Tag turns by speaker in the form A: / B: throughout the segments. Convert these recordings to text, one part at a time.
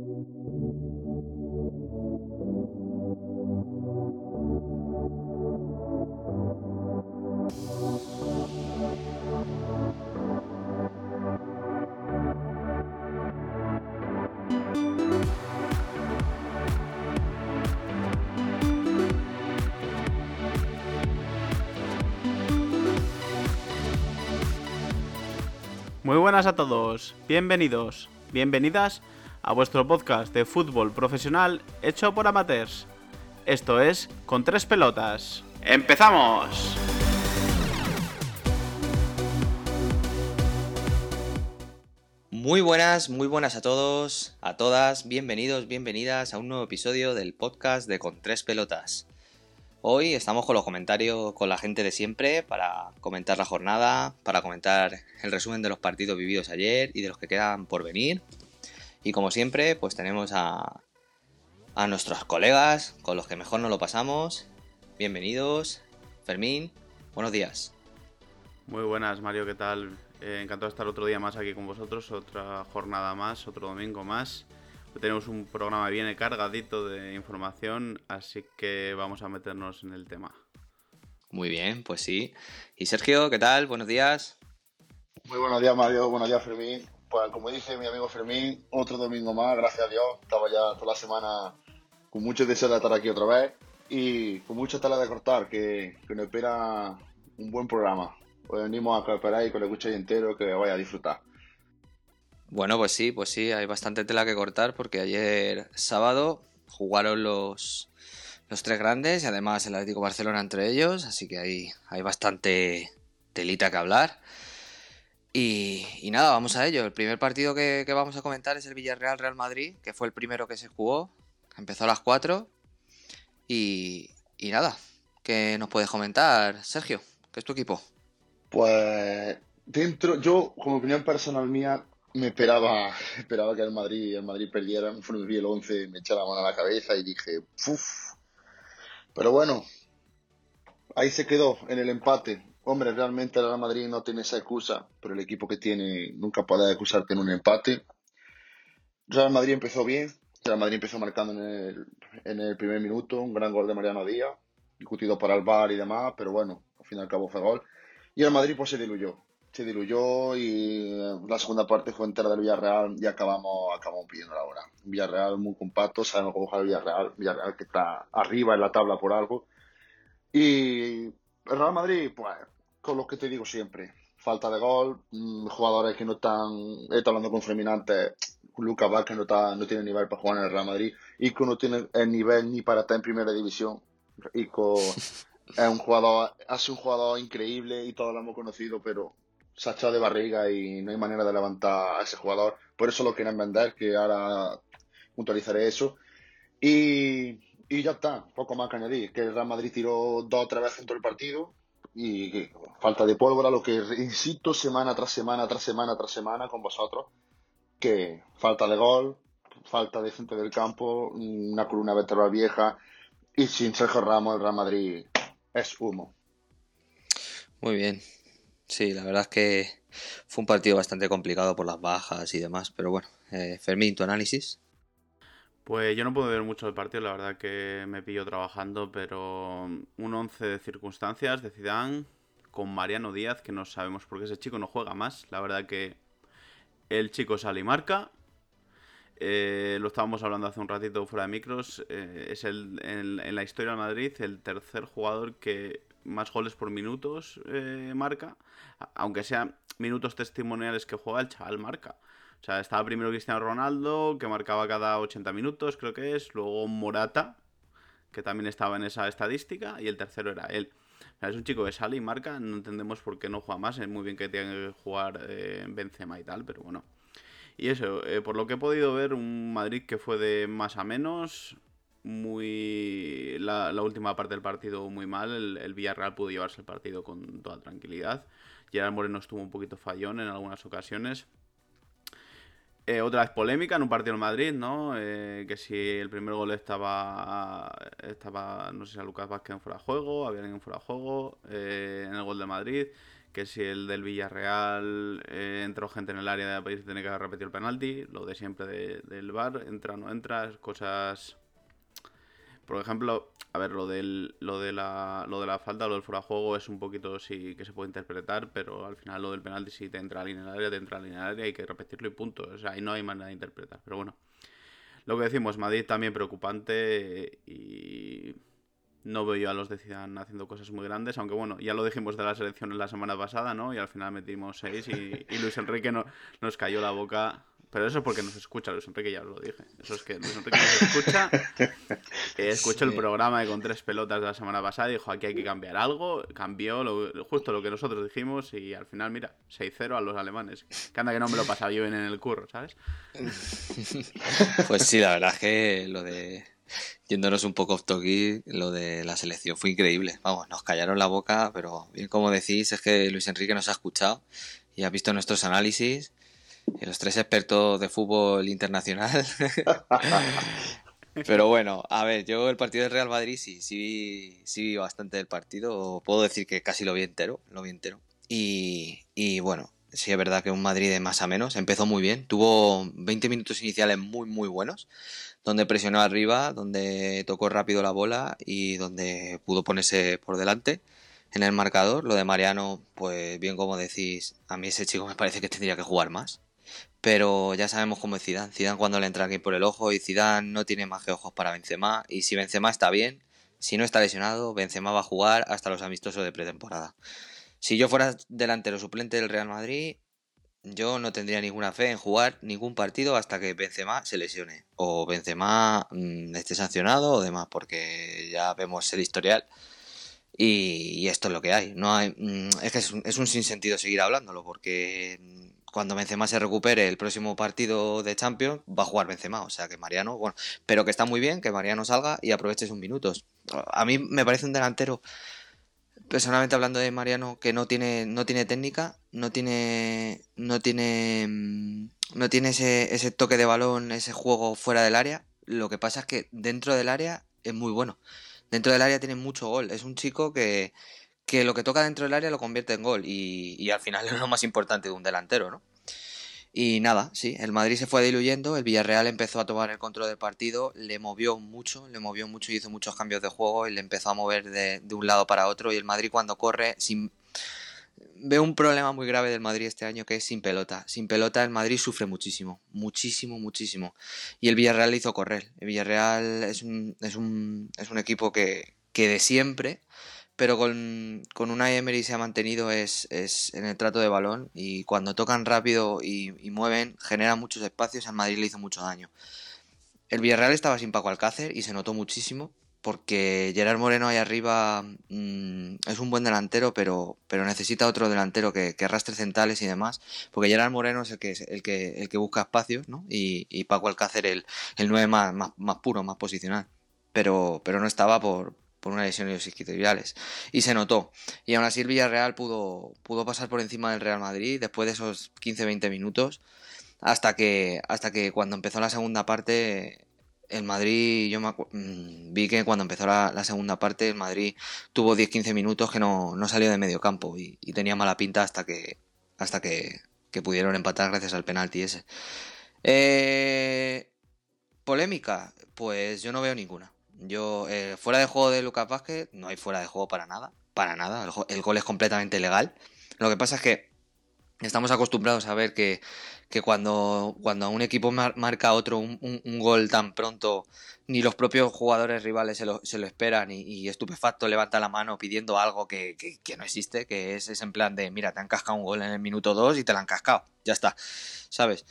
A: Muy buenas a todos, bienvenidos, bienvenidas a vuestro podcast de fútbol profesional hecho por amateurs. Esto es Con tres pelotas. ¡Empezamos!
B: Muy buenas, muy buenas a todos, a todas, bienvenidos, bienvenidas a un nuevo episodio del podcast de Con tres pelotas. Hoy estamos con los comentarios con la gente de siempre para comentar la jornada, para comentar el resumen de los partidos vividos ayer y de los que quedan por venir. Y como siempre, pues tenemos a, a nuestros colegas con los que mejor nos lo pasamos. Bienvenidos. Fermín, buenos días.
A: Muy buenas, Mario, ¿qué tal? Eh, encantado de estar otro día más aquí con vosotros, otra jornada más, otro domingo más. Hoy tenemos un programa bien cargadito de información, así que vamos a meternos en el tema.
B: Muy bien, pues sí. Y Sergio, ¿qué tal? Buenos días.
C: Muy buenos días, Mario. Buenos días, Fermín. Pues como dice mi amigo Fermín, otro domingo más, gracias a Dios. Estaba ya toda la semana con mucho deseo de estar aquí otra vez y con mucha tela de cortar, que, que nos espera un buen programa. Hoy venimos a que esperáis con el escucháis entero, que vaya a disfrutar.
B: Bueno, pues sí, pues sí, hay bastante tela que cortar porque ayer sábado jugaron los, los tres grandes y además el Atlético Barcelona entre ellos, así que hay, hay bastante telita que hablar. Y, nada, vamos a ello. El primer partido que, vamos a comentar es el Villarreal-Real Madrid, que fue el primero que se jugó. Empezó a las 4. Y, y nada, ¿qué nos puedes comentar, Sergio? ¿Qué es tu equipo?
C: Pues dentro, yo como opinión personal mía, me esperaba, esperaba que el Madrid, el Madrid perdiera. Vi el 11, me eché la mano a la cabeza y dije, uff. Pero bueno, ahí se quedó en el empate. Hombre, realmente el Real Madrid no tiene esa excusa, pero el equipo que tiene nunca puede acusarte en un empate. Real Madrid empezó bien, Real Madrid empezó marcando en el, en el primer minuto, un gran gol de Mariano Díaz, discutido para el VAR y demás, pero bueno, al fin y al cabo fue gol. Y el Madrid pues se diluyó, se diluyó y la segunda parte fue entera del Villarreal y acabamos, acabamos pidiendo la hora. Villarreal muy compacto, sabemos cómo juega el Villarreal, Villarreal que está arriba en la tabla por algo. Y el Real Madrid, pues, con lo que te digo siempre, falta de gol, mmm, jugadores que no están, estado hablando con Fermín Lucas Vázquez no, está, no tiene nivel para jugar en el Real Madrid, Ico no tiene el nivel ni para estar en primera división, Ico es un jugador, hace un jugador increíble y todos lo hemos conocido, pero se ha echado de barriga y no hay manera de levantar a ese jugador. Por eso lo quieren vender, que ahora puntualizaré eso. Y, y ya está, poco más que añadir. Que el Real Madrid tiró dos o tres veces en todo el partido y falta de pólvora, lo que insisto semana tras semana, tras semana, tras semana con vosotros, que falta de gol, falta de centro del campo, una columna vertebral vieja y sin Sergio Ramos el Real Madrid es humo.
B: Muy bien, Sí, la verdad es que fue un partido bastante complicado por las bajas y demás, pero bueno, eh, Fermín, tu análisis.
A: Pues yo no puedo ver mucho el partido, la verdad que me pillo trabajando, pero un 11 de circunstancias de Zidane con Mariano Díaz, que no sabemos por qué ese chico no juega más. La verdad que el chico sale y marca. Eh, lo estábamos hablando hace un ratito fuera de micros. Eh, es el, en, la historia del Madrid el tercer jugador que más goles por minutos eh, marca. Aunque sean minutos testimoniales que juega, el chaval marca. O sea, estaba primero Cristiano Ronaldo, que marcaba cada 80 minutos, creo que es. Luego Morata, que también estaba en esa estadística. Y el tercero era él. Es un chico que sale y marca. No entendemos por qué no juega más. Es muy bien que tenga que jugar eh, Benzema y tal, pero bueno. Y eso, eh, por lo que he podido ver, un Madrid que fue de más a menos, muy la, la, última parte del partido muy mal. El, el, Villarreal pudo llevarse el partido con toda tranquilidad. Gerard Moreno estuvo un poquito fallón en algunas ocasiones. Eh, otra vez polémica en un partido en Madrid, ¿no? Eh, que si el primer gol estaba, estaba no sé si a Lucas Vázquez en fuera de juego, había alguien en fuera de juego, eh, en el gol de Madrid, que si el del Villarreal eh, entró gente en el área de y tiene que repetir el penalti, lo de siempre del bar, entra o no entra, cosas... Por ejemplo, a ver, lo, del, lo, de la, lo de la falta, lo del fuera juego es un poquito sí que se puede interpretar, pero al final lo del penalti si te entra a línea del área, te entra a línea del área, hay que repetirlo y punto. O sea, ahí no hay manera de interpretar. Pero bueno, lo que decimos, Madrid también preocupante y no veo yo a los de Zidane haciendo cosas muy grandes, aunque bueno, ya lo dijimos de las elecciones la semana pasada, ¿no? Y al final metimos seis y, Luis Enrique no, nos cayó la boca. Pero eso es porque nos escucha Luis Enrique, ya os lo dije. Eso es que Luis Enrique nos escucha. escuchó el programa de con tres pelotas de la semana pasada y dijo, aquí hay que cambiar algo. Cambió justo lo que nosotros dijimos y al final, mira, 6-0 a los alemanes. Que anda que no me lo pasaba yo bien en el curro, ¿sabes?
B: Pues sí, la verdad es que lo de yéndonos un poco off topic, lo de la selección fue increíble. Vamos, nos callaron la boca, pero bien como decís, es que Luis Enrique nos ha escuchado y ha visto nuestros análisis. Los tres expertos de fútbol internacional. pero bueno, a ver, yo el partido del Real Madrid sí, sí, sí vi bastante del partido. Puedo decir que casi lo vi entero, lo vi entero. Y, y bueno, sí es verdad que un Madrid de más a menos empezó muy bien. Tuvo 20 minutos iniciales muy, muy buenos donde presionó arriba, donde tocó rápido la bola y donde pudo ponerse por delante en el marcador. Lo de Mariano, pues bien como decís, a mí ese chico me parece que tendría que jugar más. Pero ya sabemos cómo es Zidane. Zidane cuando le entra aquí por el ojo y Zidane no tiene más que ojos para Benzema. Y si Benzema está bien, si no está lesionado, Benzema va a jugar hasta los amistosos de pretemporada. Si yo fuera delantero suplente del Real Madrid, yo no tendría ninguna fe en jugar ningún partido hasta que Benzema se lesione o Benzema mm, esté sancionado o demás, porque ya vemos el historial y, esto es lo que hay. No hay mm, es que es un, es un sinsentido seguir hablándolo, porque cuando Benzema se recupere el próximo partido de Champions va a jugar Benzema, o sea que Mariano, bueno, pero que está muy bien que Mariano salga y aproveche sus minutos. A mí me parece un delantero personalmente hablando de Mariano, que no tiene, no tiene técnica, no tiene, no tiene, mm, no tiene ese, ese toque de balón, ese juego fuera del área. Lo que pasa es que dentro del área es muy bueno. Dentro del área tiene mucho gol. Es un chico que, que lo que toca dentro del área lo convierte en gol. Y, al final es lo más importante de un delantero, ¿no? Y nada, sí, el Madrid se fue diluyendo, el Villarreal empezó a tomar el control del partido, le movió mucho, le movió mucho y hizo muchos cambios de juego y le empezó a mover de, un lado para otro. Y el Madrid cuando corre, sin... veo un problema muy grave del Madrid este año que es sin pelota. Sin pelota el Madrid sufre muchísimo, muchísimo, muchísimo. Y el Villarreal le hizo correr. El Villarreal es un, es un, es un equipo que, que de siempre pero con, con una Emery se ha mantenido es, es, en el trato de balón y cuando tocan rápido y, mueven generan muchos espacios, al Madrid le hizo mucho daño. El Villarreal estaba sin Paco Alcácer y se notó muchísimo porque Gerard Moreno ahí arriba mm, es un buen delantero, pero, pero necesita otro delantero que, que, arrastre centrales y demás, porque Gerard Moreno es el que, el que, el que busca espacios ¿no? y, Paco Alcácer el, el 9 más, más, más puro, más posicional pero, pero no estaba por, por una lesión de los isquiotibiales. Y se notó. Y aún así el Villarreal pudo, pudo pasar por encima del Real Madrid después de esos 15-20 minutos. Hasta que, hasta que cuando empezó la segunda parte, el Madrid, yo me mm, vi que cuando empezó la, segunda parte, el Madrid tuvo 10-15 minutos que no, no, salió de medio campo y, tenía mala pinta hasta que, hasta que, que pudieron empatar gracias al penalti ese. Eh, polémica, pues yo no veo ninguna. Yo, eh, fuera de juego de Lucas Vázquez, no hay fuera de juego para nada. Para nada. El, gol es completamente legal. Lo que pasa es que estamos acostumbrados a ver que, que cuando, cuando un equipo marca otro un, gol tan pronto, ni los propios jugadores rivales se lo, se lo esperan y, estupefacto levanta la mano pidiendo algo que, que, no existe, que es, es en plan de, mira, te han cascado un gol en el minuto 2 y te lo han cascado. Ya está. ¿Sabes?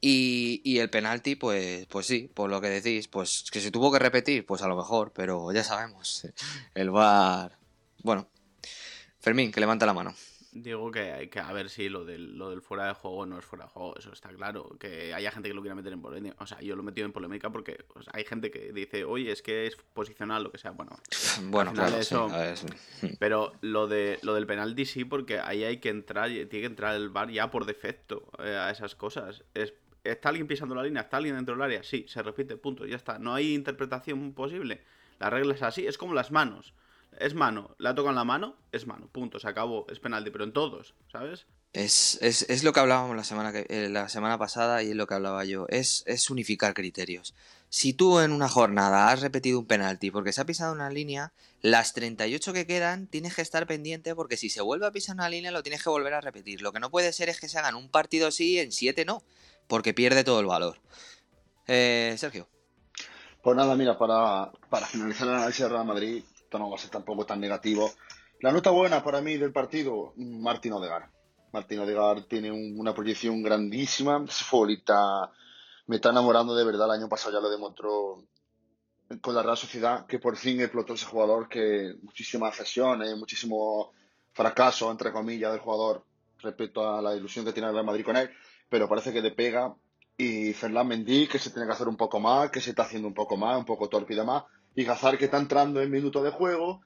B: Y, y, el penalti, pues, pues sí, por lo que decís, pues que se tuvo que repetir, pues a lo mejor, pero ya sabemos, el VAR... Bueno, Fermín, que levanta la mano.
A: Digo que hay que a ver si lo del, lo del fuera de juego no es fuera de juego, eso está claro. Que haya gente que lo quiera meter en polémica. O sea, yo lo he metido en polémica porque hay gente que dice, oye, es que es posicional, lo que sea. Bueno,
B: bueno claro, eso.
A: Pero lo, de, lo del penalti sí, porque ahí hay que entrar, tiene que entrar el bar ya por defecto eh, a esas cosas. Es, ¿Está alguien pisando la línea? ¿Está alguien dentro del área? Sí, se repite, punto, ya está. No hay interpretación posible. La regla es así, es como las manos. Es mano, la toca en la mano, es mano, punto, se acabó, es penalti, pero en todos, ¿sabes?
B: Es, es, es lo que hablábamos la semana, que, eh, la semana pasada y es lo que hablaba yo, es, es unificar criterios. Si tú en una jornada has repetido un penalti porque se ha pisado una línea, las 38 que quedan tienes que estar pendiente porque si se vuelve a pisar una línea lo tienes que volver a repetir. Lo que no puede ser es que se hagan un partido así en 7 no, porque pierde todo el valor. Eh, Sergio.
C: Pues nada, mira, para, para finalizar el análisis de Real Madrid, esto no va a ser tampoco tan negativo. La nota buena para mí del partido, Martín Odegar. Martín Odegar tiene un- una proyección grandísima. Ese futbolista me está enamorando de verdad. El año pasado ya lo demostró con la Real Sociedad, que por fin explotó ese jugador, que muchísimas cesiones, muchísimo fracaso, entre comillas, del jugador respecto a la ilusión que tiene el Real Madrid con él, pero parece que le pega. Y Ferland Mendy, que se tiene que hacer un poco más, que se está haciendo un poco más, un poco torpe y demás. Y Gazar, que está entrando en minutos de juego.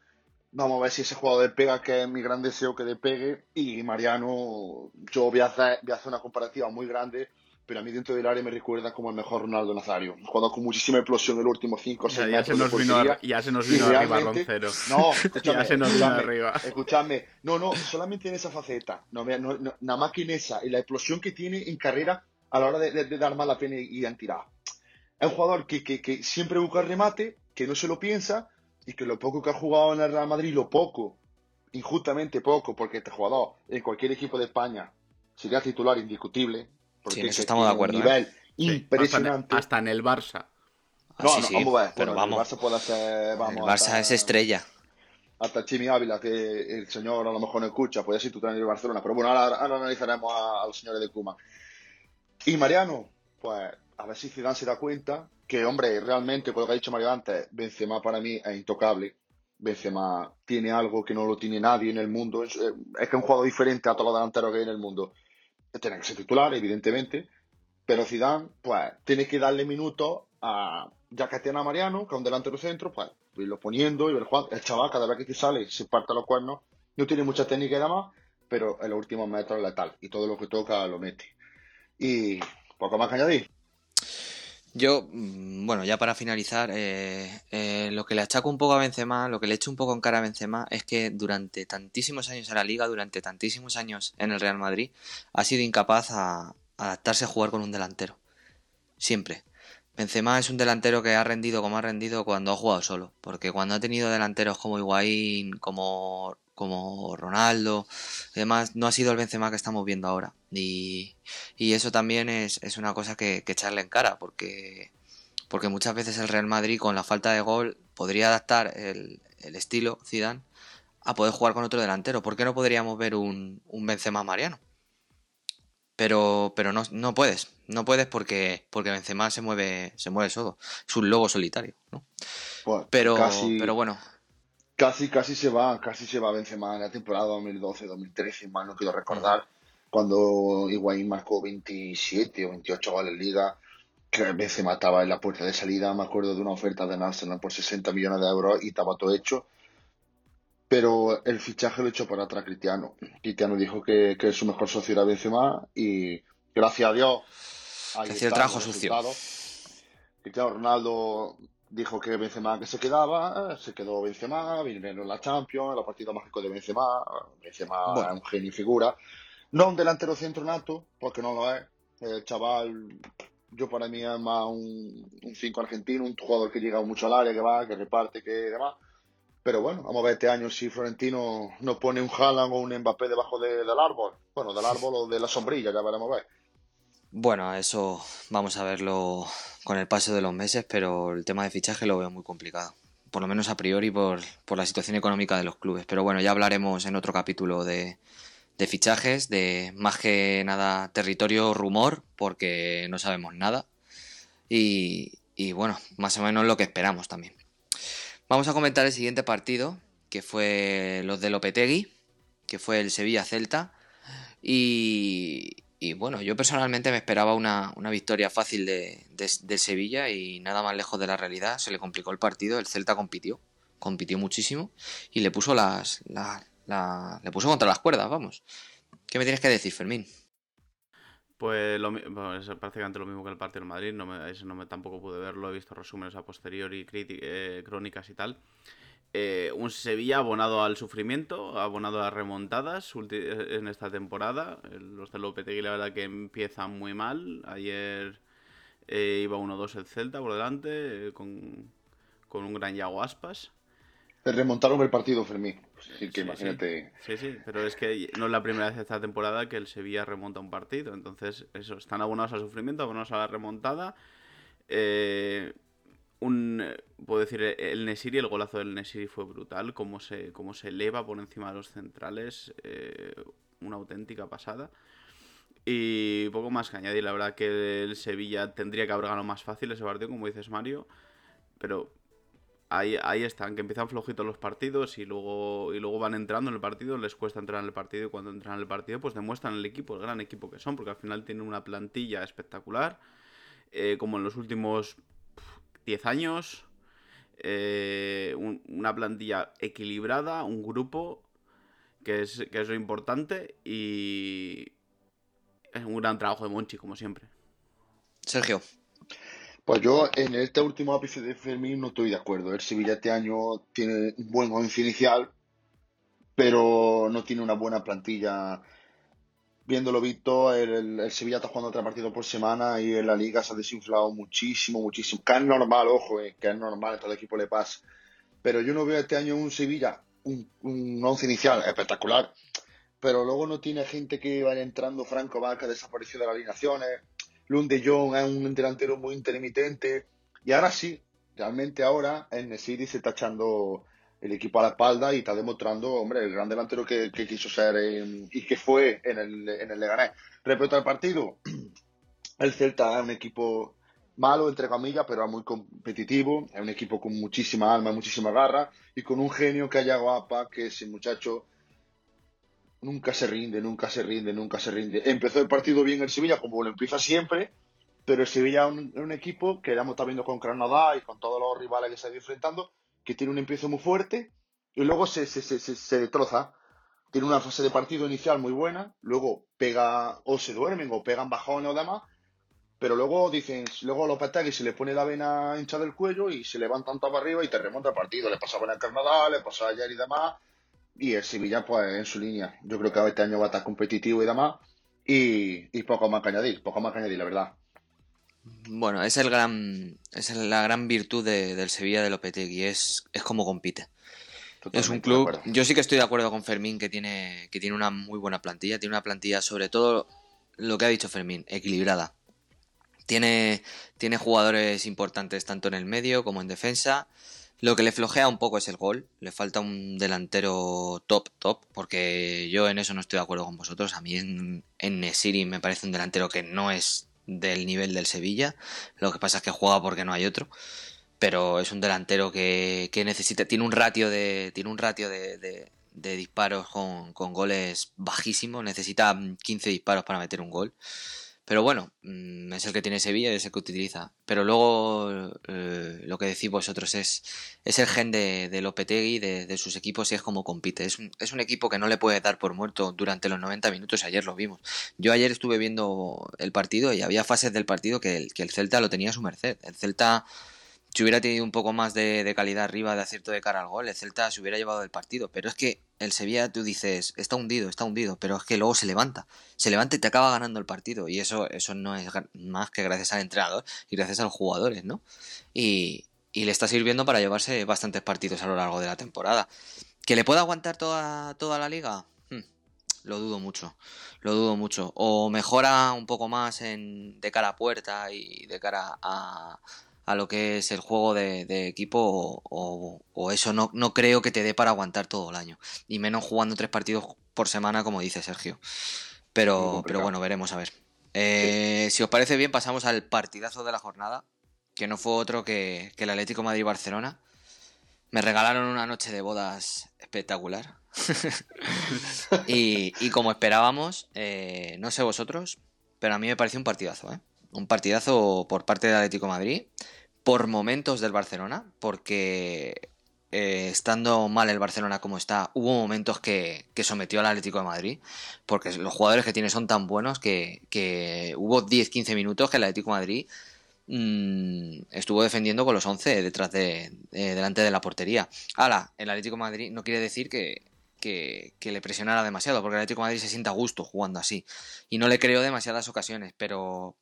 C: Vamos a ver si ese jugador le pega, que es mi gran deseo que le pegue. Y Mariano, yo voy a hacer, voy a hacer una comparativa muy grande, pero a mí dentro del área me recuerda como el mejor Ronaldo Nazario. Un jugador con muchísima explosión en los últimos 5 o 6
A: Ya, ya se nos vino, ya se nos
C: Y
A: vino arriba Roncero.
C: No,
A: Ya se nos vino arriba.
C: escúchame. No, no, solamente en esa faceta. No, no, no, nada más que en esa. Y la explosión que tiene en carrera a la hora de, de- de dar más la pena y en tirar. Es un jugador que, que, que siempre busca el remate, que no se lo piensa y que lo poco que ha jugado en el Real Madrid, lo poco, injustamente poco, porque este jugador en cualquier equipo de España sería titular indiscutible. Porque
B: Sí, en eso estamos de acuerdo,
C: Un
B: ¿eh?
C: nivel
A: Sí,
C: impresionante.
A: Hasta en, hasta en el Barça.
B: Ah,
C: no,
B: sí,
C: no,
B: sí,
C: vamos a ver.
B: pero
C: Bueno,
B: vamos.
C: El Barça puede hacer, vamos,
B: el Barça
C: hasta-
B: es estrella.
C: hasta Chimi Ávila, que el señor a lo mejor no escucha, puede ser tu trainer de Barcelona, pero bueno, ahora, ahora analizaremos a, a los señores de Kuma. Y Mariano, pues a ver si Zidane se da cuenta que, hombre, realmente, con lo que ha dicho Mario antes, Benzema para mí es intocable. Benzema tiene algo que no lo tiene nadie en el mundo. Es, es que es un jugador diferente a todos los delanteros que hay en el mundo. Tiene que ser titular, evidentemente, pero Zidane, pues, tiene que darle minutos a, ya Mariano, que es un delantero centro, pues, irlo poniendo y ver el chaval cada vez que sale se parte los cuernos, no tiene mucha técnica y demás, pero en los últimos metros letal y todo lo que toca lo mete. Y poco más que añadir.
B: Yo, mm, bueno, ya para finalizar, eh, eh, lo que le achaco un poco a Benzema, lo que le echo un poco en cara a Benzema es que durante tantísimos años en la liga, durante tantísimos años en el Real Madrid, ha sido incapaz a, a adaptarse a jugar con un delantero. Siempre. Benzema es un delantero que ha rendido como ha rendido cuando ha jugado solo, porque cuando ha tenido delanteros como Higuaín, como, como Ronaldo y demás, no ha sido el Benzema que estamos viendo ahora. Y, y eso también es, es una cosa que, que echarle en cara, porque, porque muchas veces el Real Madrid con la falta de gol podría adaptar el, el estilo Zidane a poder jugar con otro delantero. ¿Por qué no podríamos ver un, un Benzema Mariano? Pero, pero no, no puedes, no puedes porque, porque Benzema se mueve, se mueve solo, es un lobo solitario, ¿no?
C: Pues,
B: Pero,
C: casi,
B: pero bueno,
C: casi, casi se va, casi se va Benzema en la temporada 2012-2013, mal no quiero recordar, cuando Higuaín marcó 27 o 28 goles en liga, que Benzema estaba en la puerta de salida, me acuerdo de una oferta de Arsenal por 60 millones de euros y estaba todo hecho. Pero el fichaje lo echó para atrás Cristiano. Cristiano dijo que, que su mejor socio era Benzema y gracias a Dios. ahí
B: hacía el trabajo sucio.
C: Cristiano Ronaldo dijo que Benzema que se quedaba, se quedó Benzema, vinieron la Champions, los partidos mágicos de Benzema, Benzema
B: Bueno.
C: es un genio y figura. No un delantero centro nato, porque no lo es. El chaval, yo para mí es más un 5 argentino, un jugador que llega mucho al área, que va, que reparte, que demás. Pero bueno, vamos a ver este año si Florentino nos pone un Haaland o un Mbappé debajo de- del árbol. Bueno, del árbol o de la sombrilla, ya veremos a ver.
B: Bueno, eso vamos a verlo con el paso de los meses, pero el tema de fichaje lo veo muy complicado. Por lo menos a priori por, por la situación económica de los clubes. Pero bueno, ya hablaremos en otro capítulo de, de fichajes, de más que nada territorio rumor, porque no sabemos nada. Y, y bueno, más o menos lo que esperamos también. Vamos a comentar el siguiente partido, que fue los de Lopetegui, que fue el Sevilla-Celta. Y, y bueno, yo personalmente me esperaba una, una victoria fácil de, Sevilla y nada más lejos de la realidad. Se le complicó el partido, el Celta compitió, compitió muchísimo y le puso las, la- la- le puso contra las cuerdas, vamos. ¿Qué me tienes que decir, Fermín?
A: Pues lo, bueno, es prácticamente lo mismo que el partido del Madrid, no me, ese no me tampoco pude verlo, he visto resúmenes a posteriori, criti- eh, crónicas y tal. Eh, un Sevilla abonado al sufrimiento, abonado a las remontadas en esta temporada. Los de Lopetegui la verdad que empiezan muy mal. Ayer eh, iba 1-2 el Celta por delante eh, con, un gran Yago Aspas.
C: Remontaron el partido, Fermín. Así que imagínate.
A: Sí. sí, pero es que no es la primera vez esta temporada que el Sevilla remonta un partido. Entonces, eso, están abonados al sufrimiento, abonados a la remontada. Eh, un, puedo decir, el Nesiri, el golazo del Nesiri fue brutal, cómo se, cómo se eleva por encima de los centrales, eh, una auténtica pasada. Y poco más que añadir, la verdad que el Sevilla tendría que haber ganado más fácil ese partido, como dices Mario, pero ahí, ahí están, que empiezan flojitos los partidos y luego, y luego van entrando en el partido, les cuesta entrar en el partido y cuando entran en el partido pues demuestran el equipo, el gran equipo que son, porque al final tienen una plantilla espectacular, eh, como en los últimos 10 años, eh, una plantilla equilibrada, un grupo que es, que es lo importante y es un gran trabajo de Monchi, como siempre.
B: Sergio.
C: Pues yo en este último ápice de Fermín no estoy de acuerdo. El Sevilla este año tiene un buen once inicial, pero no tiene una buena plantilla viéndolo visto, el, Sevilla está jugando otro partido por semana y en la liga se ha desinflado muchísimo, muchísimo. Que es normal, ojo, eh, que es normal, a todo equipo le pasa. Pero yo no veo este año un Sevilla, un, once inicial espectacular, pero luego no tiene gente que vaya entrando. Franco Vaca desapareció de las alineaciones. Lund de Jong es un delantero muy intermitente. Y ahora sí, realmente ahora en Nesiri se está echando el equipo a la espalda y está demostrando, hombre, el gran delantero que, quiso ser y que fue en el, en el Leganés. Respecto al partido, el Celta es un equipo malo, entre comillas, pero muy competitivo, es un equipo con muchísima alma, muchísima garra y con un genio que haya guapa, que ese muchacho nunca se rinde, nunca se rinde, nunca se rinde. Empezó el partido bien el Sevilla, como lo empieza siempre, pero el Sevilla es un, equipo que ya hemos estado viendo con Granada y con todos los rivales que se ha ido enfrentando, que tiene un empiezo muy fuerte y luego se, se, se, se, destroza. Tiene una fase de partido inicial muy buena, luego pega o se duermen o pegan bajones o demás, pero luego dicen, luego los y se le pone la vena hincha del cuello y se levantan todo para arriba y te remonta el partido. Le pasaba en el le pasaba ayer y demás. Y el Sevilla, pues en su línea. Yo creo que este año va a estar competitivo y demás. Y, y poco más que añadir, poco más que añadir, la verdad.
B: Bueno, es el gran es la gran virtud del Sevilla de Lopetegui, es, es cómo compite. es un club. Yo sí que estoy de acuerdo con Fermín que tiene, que tiene una muy buena plantilla. Tiene una plantilla, sobre todo lo que ha dicho Fermín, equilibrada. Tiene, tiene jugadores importantes tanto en el medio como en defensa. Lo que le flojea un poco es el gol. Le falta un delantero top, top, porque yo en eso no estoy de acuerdo con vosotros. A mí en, en Nesiri me parece un delantero que no es del nivel del Sevilla. Lo que pasa es que juega porque no hay otro. Pero es un delantero que, necesita. Tiene un ratio de. Tiene un ratio de, de, disparos con, con, goles bajísimo. Necesita 15 disparos para meter un gol. Pero bueno, mm, es el que tiene Sevilla y es el que utiliza. Pero luego eh, lo que decís vosotros es, es el gen de, de Lopetegui, de, de, sus equipos y es como compite. Es un, es un equipo que no le puede dar por muerto durante los 90 minutos. Ayer lo vimos. Yo ayer estuve viendo el partido y había fases del partido que el, que el Celta lo tenía a su merced. El Celta si hubiera tenido un poco más de, calidad arriba de acierto de cara al gol, el Celta se hubiera llevado el partido. Pero es que el Sevilla, tú dices, está hundido, está hundido, pero es que luego se levanta. Se levanta y te acaba ganando el partido. Y eso, eso no es más que gracias al entrenador y gracias a los jugadores, ¿no? Y, y le está sirviendo para llevarse bastantes partidos a lo largo de la temporada. ¿Que le pueda aguantar toda, toda la liga? Hmm, lo dudo mucho, lo dudo mucho. O mejora un poco más de cara a puerta y de cara a, a lo que es el juego de, equipo o, eso no, no, creo que te dé para aguantar todo el año. Y menos jugando tres partidos por semana, como dice Sergio. Pero, pero bueno, veremos a ver. Eh, si os parece bien, pasamos al partidazo de la jornada, que no fue otro que, el Atlético Madrid-Barcelona. Me regalaron una noche de bodas espectacular. y, y, como esperábamos, eh, no sé vosotros, pero a mí me pareció un partidazo, ¿eh? un partidazo por parte del Atlético Madrid, por momentos del Barcelona, porque eh, estando mal el Barcelona como está, hubo momentos que, sometió al Atlético de Madrid, porque los jugadores que tiene son tan buenos que, hubo 10-15 minutos que el Atlético de Madrid mm, estuvo defendiendo con los 11 detrás de, eh, delante de la portería. Ahora, el Atlético de Madrid no quiere decir que, que, que, le presionara demasiado, porque el Atlético de Madrid se sienta a gusto jugando así. Y no le creo demasiadas ocasiones, pero,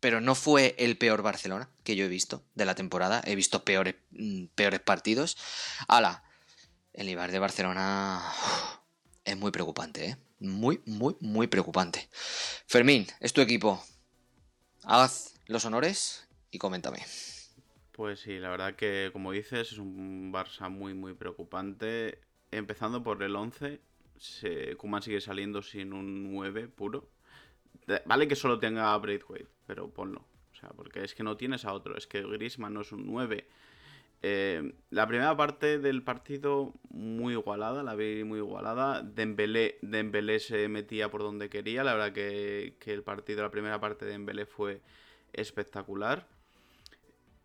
B: pero no fue el peor Barcelona que yo he visto de la temporada. He visto peores, mm, peores partidos. Ala, el Ibar de Barcelona es muy preocupante, ¿eh? Muy, muy, muy preocupante. Fermín, es tu equipo. Haz los honores y coméntame.
A: Pues sí, la verdad que como dices es un Barça muy, muy preocupante. Empezando por el 11, se, Kuman sigue saliendo sin un 9 puro. Vale que solo tenga a Braithwaite, pero ponlo. O sea, porque es que no tienes a otro. Es que Griezmann no es un 9. Eh, la primera parte del partido muy igualada, la vi muy igualada. Dembélé, Dembélé se metía por donde quería. La verdad que, que el partido, la primera parte de Dembélé fue espectacular.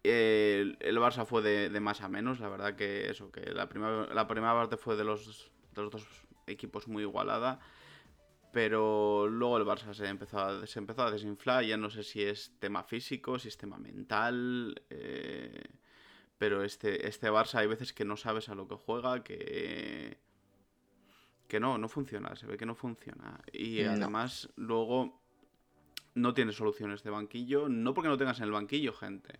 A: El, el Barça fue de, de, más a menos, la verdad que eso, que la primera, la primera parte fue de los, de los dos equipos muy igualada. Pero luego el Barça se empezó, a, se empezó a desinflar, ya no sé si es tema físico, si es tema mental. Eh, pero este, este Barça hay veces que no sabes a lo que juega, que, que no, no funciona, se ve que no funciona. Y no. además luego no tiene soluciones de banquillo, no porque no tengas en el banquillo gente,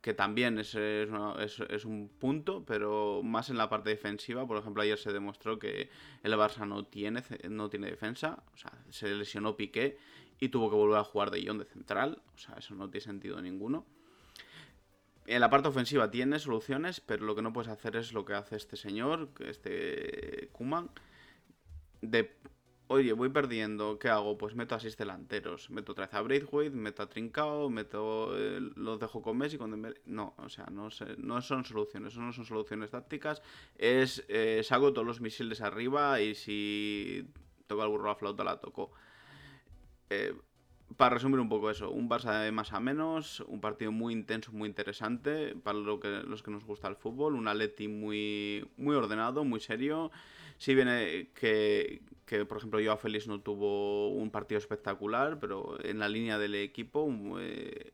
A: que también es, es, un punto, pero más en la parte defensiva. Por ejemplo, ayer se demostró que el Barça no tiene, no tiene defensa, o sea, se lesionó Piqué y tuvo que volver a jugar de Ion de central, o sea, eso no tiene sentido ninguno. En la parte ofensiva tiene soluciones, pero lo que no puedes hacer es lo que hace este señor, este Kuman, de oye, voy perdiendo, ¿qué hago? Pues meto a seis delanteros. Meto otra vez a Braithwaite, meto a Trincao, meto, eh, los dejo con Messi. Con no, o sea, no, son soluciones, no son soluciones tácticas. Es, eh, saco todos los misiles arriba y si toca el burro a flauta la toco. Eh, para resumir un poco eso, un Barça de más a menos, un partido muy intenso, muy interesante para lo que, los que nos gusta el fútbol, un Atleti muy, muy ordenado, muy serio. Si viene que, que, por ejemplo, Joao Félix no tuvo un partido espectacular, pero en la línea del equipo, un, eh,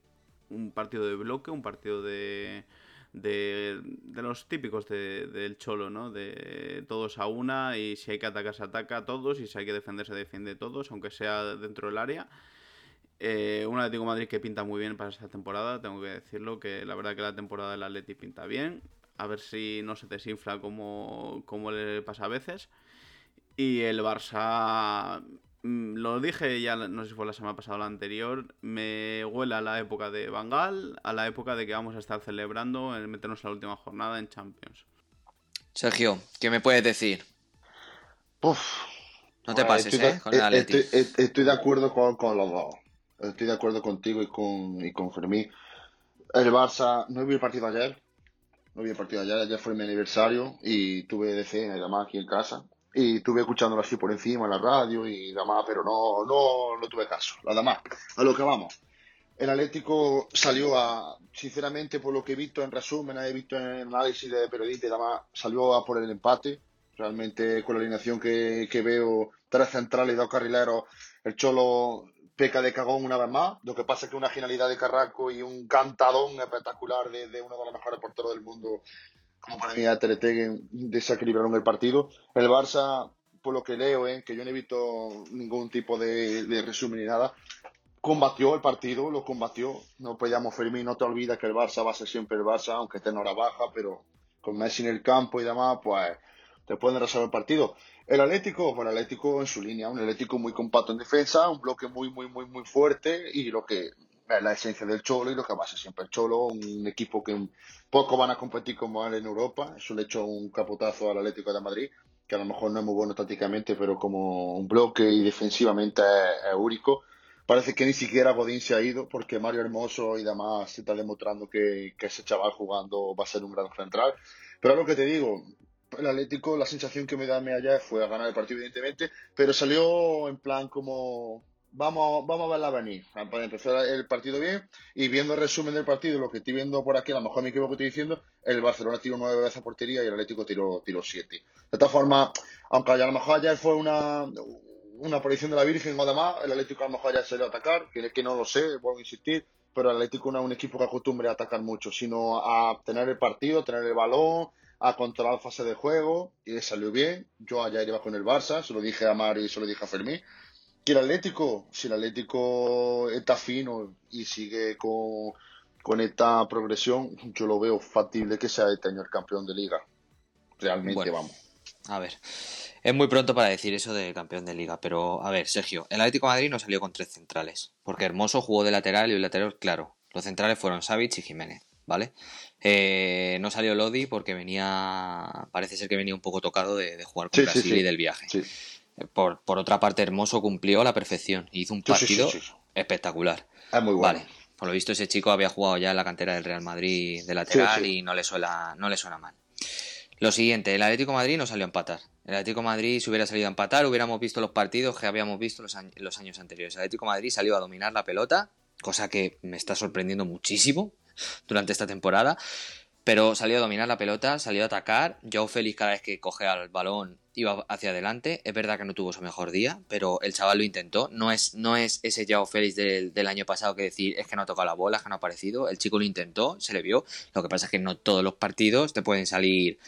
A: un partido de bloque, un partido de, de, de los típicos de, del Cholo, ¿no? De todos a una y si hay que atacar se ataca a todos y si hay que defender se defiende todos, aunque sea dentro del área. Eh, un Atlético Madrid que pinta muy bien para esta temporada, tengo que decirlo, que la verdad que la temporada del Atleti pinta bien. A ver si no se desinfla como, como le pasa a veces. Y el Barça, lo dije ya, no sé si fue la semana pasada o la anterior, me huele a la época de Bangal, a la época de que vamos a estar celebrando el meternos a la última jornada en Champions.
B: Sergio, ¿qué me puedes decir?
C: Uf,
B: no te pases,
C: estoy,
B: ¿eh? Con el Atleti.
C: Estoy, estoy, de acuerdo con, con los dos. Estoy de acuerdo contigo y con, y con Fermín. El Barça, no vi el partido ayer, no vi el partido ayer, ayer fue mi aniversario y tuve DC además aquí en casa y estuve escuchándolo así por encima en la radio y demás, pero no, no, no tuve caso. Nada más, a lo que vamos. El Atlético salió a, sinceramente, por lo que he visto en resumen, he visto en análisis de periodistas y demás, salió a por el empate. Realmente, con la alineación que, que veo, tres centrales y dos carrileros, el Cholo peca de cagón una vez más. Lo que pasa es que una genialidad de Carrasco y un cantadón espectacular de, uno de los mejores porteros del mundo como para mí a Ter Stegen desequilibraron el partido. El Barça, por lo que leo, ¿eh? que yo no he visto ningún tipo de, de, resumen ni nada, combatió el partido, lo combatió. No podíamos, Fermín, no te olvides que el Barça va a ser siempre el Barça, aunque esté en hora baja, pero con Messi en el campo y demás, pues te pueden resolver el partido. El Atlético, pues el Atlético en su línea, un Atlético muy compacto en defensa, un bloque muy, muy, muy, muy fuerte y lo que la esencia del Cholo y lo que va a siempre el Cholo, un equipo que poco van a competir como él en Europa. Eso le hecho un capotazo al Atlético de Madrid, que a lo mejor no es muy bueno tácticamente, pero como un bloque y defensivamente es, único. Parece que ni siquiera Godín se ha ido, porque Mario Hermoso y demás se está demostrando que, que ese chaval jugando va a ser un gran central. Pero lo que te digo, el Atlético, la sensación que me da allá fue a ganar el partido, evidentemente, pero salió en plan como vamos, vamos a verla venir. Para empezar el partido bien y viendo el resumen del partido, lo que estoy viendo por aquí, a lo mejor me equivoco estoy diciendo, el Barcelona tiró nueve veces a portería y el Atlético tiró, tiró siete. De todas formas, aunque a lo mejor ayer fue una, una aparición de la Virgen o demás, el Atlético a lo mejor ayer le a atacar, que, que no lo sé, a insistir, pero el Atlético no es un equipo que acostumbre a atacar mucho, sino a tener el partido, tener el balón, a controlar la fase de juego, y le salió bien. Yo ayer iba con el Barça, se lo dije a Mari y se lo dije a Fermín. Que el Atlético, si el Atlético está fino y sigue con, con esta progresión, yo lo veo factible que sea este año el campeón de liga. Realmente,
B: Bueno.
C: vamos.
B: A ver, es muy pronto para decir eso del campeón de liga, pero a ver, Sergio, el Atlético de Madrid no salió con tres centrales, porque Hermoso jugó de lateral y el lateral, claro, los centrales fueron Savic y Jiménez, ¿vale? Eh, no salió Lodi porque venía, parece ser que venía un poco tocado de, de jugar con
C: Sí,
B: Brasil
C: sí.
B: y del viaje.
C: Sí,
B: Por, por otra parte, Hermoso cumplió a la perfección, hizo un partido espectacular.
C: es muy bueno.
B: Vale, por lo visto ese chico había jugado ya en la cantera del Real Madrid de lateral y no le suena, no le suena mal. Lo siguiente, el Atlético de Madrid no salió a empatar. El Atlético de Madrid si hubiera salido a empatar, hubiéramos visto los partidos que habíamos visto los, años, los años anteriores. El Atlético de Madrid salió a dominar la pelota, cosa que me está sorprendiendo muchísimo durante esta temporada. Pero salió a dominar la pelota, salió a atacar. Joe Félix cada vez que cogea el balón iba hacia adelante. Es verdad que no tuvo su mejor día, pero el chaval lo intentó. No es, no es ese Joe Félix del, del año pasado que decir es que no ha tocado la bola, es que no ha aparecido. El chico lo intentó, se le vio. Lo que pasa es que no todos los partidos te pueden salir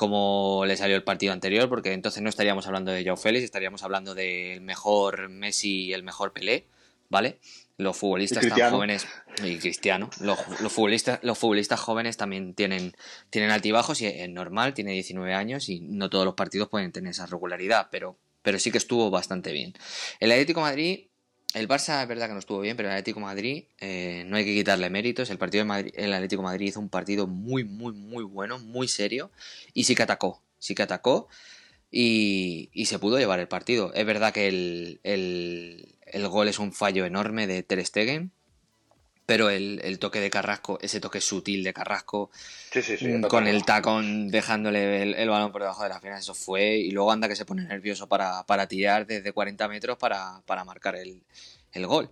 B: como le salió el partido anterior, porque entonces no estaríamos hablando de Joe Félix, estaríamos hablando del mejor Messi y el mejor Pelé, ¿vale? Los futbolistas tan jóvenes y Cristiano, los, los futbolistas, los futbolistas jóvenes también tienen, tienen altibajos y es normal, tiene 19 años y no todos los partidos pueden tener esa regularidad, pero, pero sí que estuvo bastante bien. El Atlético de Madrid, el Barça es verdad que no estuvo bien, pero el Atlético de Madrid eh, no hay que quitarle méritos. El partido de Madrid, el Atlético de Madrid hizo un partido muy, muy, muy bueno, muy serio y sí que atacó, sí que atacó y, y se pudo llevar el partido. Es verdad que el, el, el gol es un fallo enorme de Ter Stegen, pero el, el toque de Carrasco, ese toque sutil de Carrasco,
C: Sí, sí, sí.
B: mm, con el tacón dejándole el, balón por debajo de las piernas, eso fue. Y luego anda que se pone nervioso para, para tirar desde 40 metros para, para marcar el, el gol.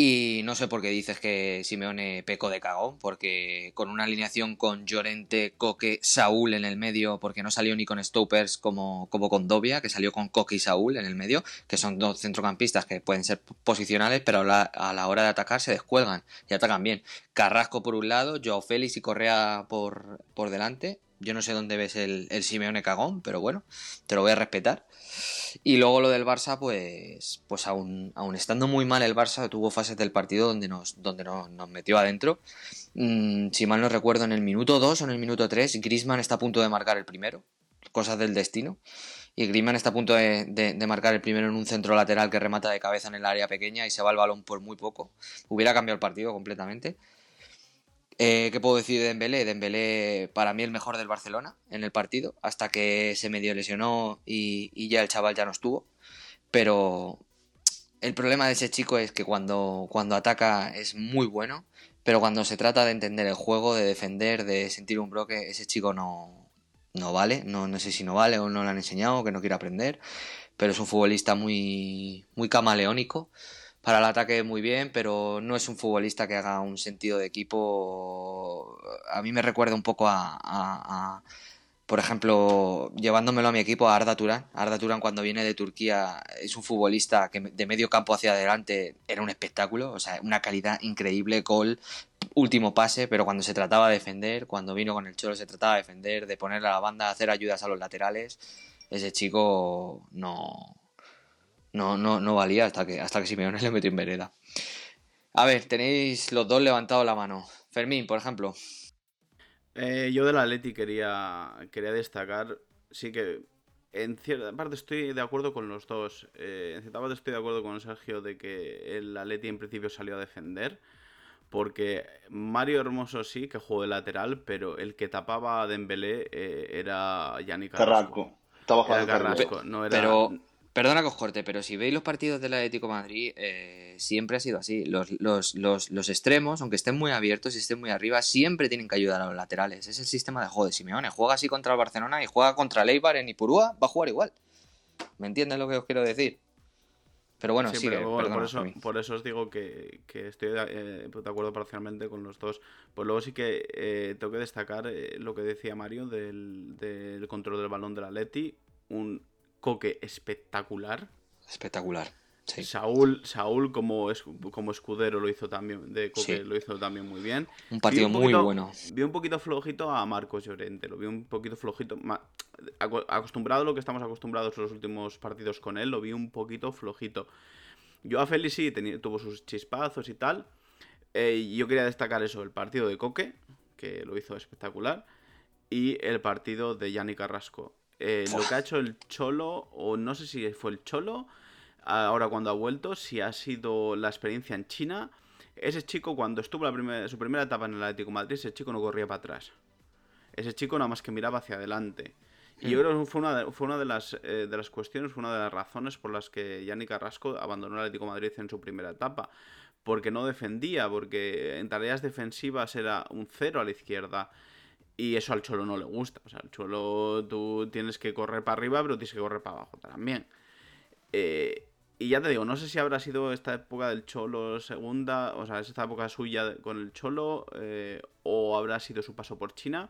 B: Y no sé por qué dices que Simeone pecó de cagón, porque con una alineación con Llorente, Coque, Saúl en el medio, porque no salió ni con Stoppers como, como con Dobia, que salió con Coque y Saúl en el medio, que son dos centrocampistas que pueden ser posicionales, pero a la, a la hora de atacar se descuelgan y atacan bien. Carrasco por un lado, Joao Félix y Correa por, por delante. Yo no sé dónde ves el, el Simeone cagón, pero bueno, te lo voy a respetar. Y luego lo del Barça, pues, pues aún, aún estando muy mal el Barça, tuvo fases del partido donde nos, donde nos, nos metió adentro. Mm, si mal no recuerdo, en el minuto 2 o en el minuto 3, Grisman está a punto de marcar el primero. Cosas del destino. Y Griezmann está a punto de, de- de marcar el primero en un centro lateral que remata de cabeza en el área pequeña y se va el balón por muy poco. Hubiera cambiado el partido completamente. Eh, ¿Qué puedo decir de Dembélé? Dembélé para mí el mejor del Barcelona en el partido, hasta que se medio lesionó y, y ya el chaval ya no estuvo. Pero el problema de ese chico es que cuando, cuando ataca es muy bueno, pero cuando se trata de entender el juego, de defender, de sentir un bloque, ese chico no, no vale. No, no sé si no vale o no le han enseñado, que no quiere aprender, pero es un futbolista muy, muy camaleónico. Para el ataque muy bien, pero no es un futbolista que haga un sentido de equipo. A mí me recuerda un poco a, por ejemplo, llevándomelo a mi equipo, a Arda Turán. Arda Turán cuando viene de Turquía es un futbolista que de medio campo hacia adelante era un espectáculo, o sea, una calidad increíble, gol, último pase, pero cuando se trataba de defender, cuando vino con el Cholo se trataba de defender, de poner a la banda, hacer ayudas a los laterales, ese chico no, no, no, no valía hasta que, hasta que Simeone le metió en vereda. A ver, tenéis los dos levantado la mano. Fermín, por ejemplo.
A: Eh, yo del Atleti quería, quería destacar, sí que en cierta parte estoy de acuerdo con los dos. Eh, en cierta parte estoy de acuerdo con Sergio de que el Atleti en principio salió a defender. Porque Mario Hermoso sí que jugó de lateral, pero el que tapaba a Dembélé eh, era Yannick Carrasco.
C: Carrasco. Estaba jugando Carrasco.
A: Carrasco, no era...
B: Pero, perdona que os corte, pero si veis los partidos del Atlético de Madrid, eh, siempre ha sido así. Los, los, los, los extremos, aunque estén muy abiertos y estén muy arriba, siempre tienen que ayudar a los laterales. Es el sistema de juego de Simeone. Juega así contra el Barcelona y juega contra el Eibar en Ipurúa, va a jugar igual. ¿Me entienden lo que os quiero decir? Pero bueno,
A: Sí,
B: sigue,
A: pero bueno, por, eso, por eso os digo que, que estoy de, eh, de acuerdo parcialmente con los dos. Pues luego sí que eh, tengo que destacar lo que decía Mario del, del control del balón del Atleti. Un coque espectacular.
B: Espectacular.
A: Saúl, Saúl como, es, como escudero lo hizo también, de Coque lo hizo también muy bien.
B: Un partido muy bueno.
A: Vi un poquito flojito a Marcos Llorente, lo vi un poquito flojito. Acostumbrado a lo que estamos acostumbrados en los últimos partidos con él, lo vi un poquito flojito. Yo a Félix sí tuvo sus chispazos y tal. Eh, yo quería destacar eso, el partido de Coque, que lo hizo espectacular, y el partido de Yanni Carrasco. Eh, lo que ha hecho el Cholo, o no sé si fue el Cholo, ahora cuando ha vuelto, si ha sido la experiencia en China. Ese chico, cuando estuvo la su primera etapa en el Atlético Madrid, ese chico no corría para atrás. Ese chico nada más que miraba hacia adelante. Y yo creo que fue una, de, fue una de, las, eh, de las cuestiones, fue una de las razones por las que Yanni Carrasco abandonó el Atlético Madrid en su primera etapa. Porque no defendía, porque en tareas defensivas era un cero a la izquierda. Y eso al Cholo no le gusta. O sea, al Cholo tú tienes que correr para arriba, pero tienes que correr para abajo también. Eh, y ya te digo, no sé si habrá sido esta época del Cholo segunda, o sea, esta época suya con el Cholo, eh, o habrá sido su paso por China.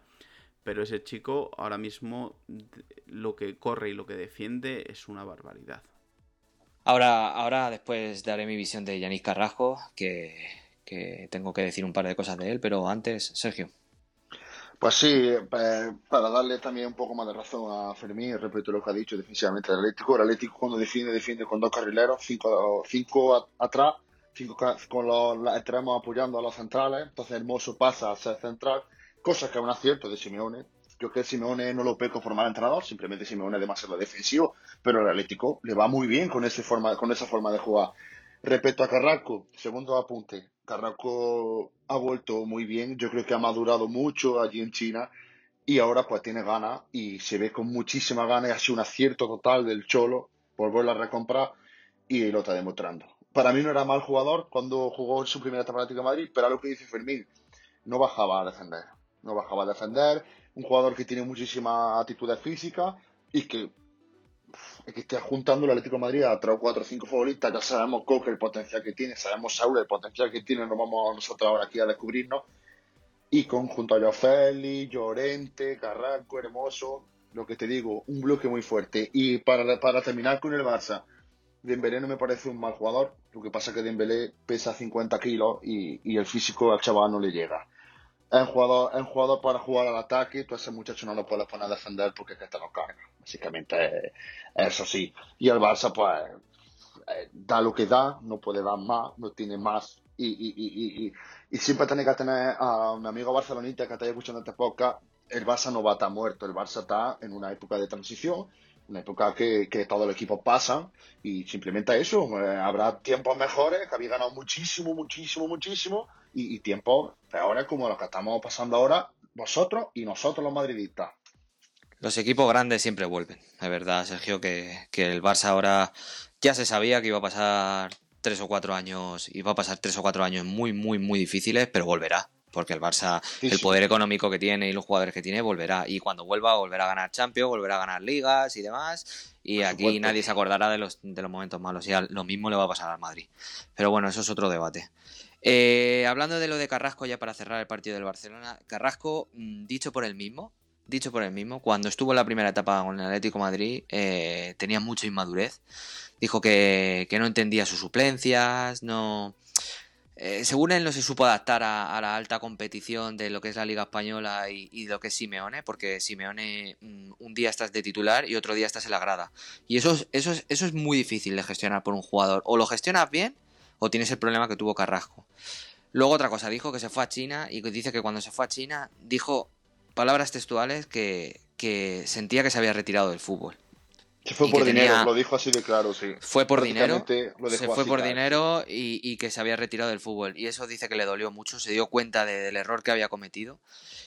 A: Pero ese chico ahora mismo lo que corre y lo que defiende es una barbaridad.
B: Ahora, ahora después daré mi visión de Yanis Carrasco, que, que tengo que decir un par de cosas de él, pero antes, Sergio.
C: Pues sí, pues, para darle también un poco más de razón a Fermín respecto a lo que ha dicho defensivamente el Atlético. El Atlético cuando defiende, defiende con dos carrileros, cinco, cinco atrás, cinco con los, extremos apoyando a los centrales. Entonces Hermoso pasa a ser central, cosa que es un acierto de Simeone. Yo que Simeone no lo peco por mal entrenador, simplemente Simeone es demasiado defensivo, pero el Atlético le va muy bien con, ese forma, con esa forma de jugar. Respecto a Carrasco, segundo apunte, Carrasco ha vuelto muy bien, yo creo que ha madurado mucho allí en China y ahora pues tiene ganas y se ve con muchísima ganas y ha sido un acierto total del Cholo por volver a recomprar y lo está demostrando. Para mí no era mal jugador cuando jugó en su primera etapa de Madrid, pero a lo que dice Fermín, no bajaba a defender, no bajaba a defender, un jugador que tiene muchísima actitud física y que es que esté juntando el Atlético Madrid a 3 o 4 o 5 futbolistas, ya sabemos Coque el potencial que tiene, sabemos Saúl el potencial que tiene, no vamos nosotros ahora aquí a descubrirnos, y con junto a Félix, Llorente, Carranco, Hermoso, lo que te digo, un bloque muy fuerte. Y para, para terminar con el Barça, Dembélé no me parece un mal jugador, lo que pasa es que Dembélé pesa 50 kilos y, y el físico al chaval no le llega es un jugador, es un jugador para jugar al ataque, tú a ese muchacho no lo puedes poner a defender porque es que te lo carga. Básicamente eso sí. Y el Barça, pues, eh, da lo que da, no puede dar más, no tiene más. Y, y, y, y, y siempre tiene que tener a un amigo barcelonista que te escuchando esta época. El Barça no va a estar muerto, el Barça está en una época de transición una época que, que, todo el equipo pasa y simplemente eso, eh, habrá tiempos mejores, que habéis ganado muchísimo, muchísimo, muchísimo y, tiempos peores como los que estamos pasando ahora vosotros y nosotros los madridistas.
B: Los equipos grandes siempre vuelven, es verdad, Sergio, que, que el Barça ahora ya se sabía que iba a pasar tres o cuatro años, iba a pasar tres o cuatro años muy, muy, muy difíciles, pero volverá porque el Barça, el poder económico que tiene y los jugadores que tiene, volverá. Y cuando vuelva, volverá a ganar Champions, volverá a ganar ligas y demás. Y aquí nadie se acordará de los, de los momentos malos. Y lo mismo le va a pasar al Madrid. Pero bueno, eso es otro debate. Eh, hablando de lo de Carrasco, ya para cerrar el partido del Barcelona, Carrasco, mm, dicho por él mismo, dicho por él mismo, cuando estuvo en la primera etapa con el Atlético Madrid, eh, tenía mucha inmadurez. Dijo que, que no entendía sus suplencias, no eh, según él no se supo adaptar a, la alta competición de lo que es la Liga Española y, lo que es Simeone, porque Simeone mm, un día estás de titular y otro día estás en la grada. Y eso, eso, eso es muy difícil de gestionar por un jugador. O lo gestionas bien o tienes el problema que tuvo Carrasco. Luego otra cosa, dijo que se fue a China y dice que cuando se fue a China dijo palabras textuales que, que sentía que se había retirado del fútbol.
C: Se fue por dinero, lo dijo así de claro, sí.
B: Fue por dinero. Se fue por dinero y, que se había retirado del fútbol. Y eso dice que le dolió mucho, se dio cuenta del error que había cometido.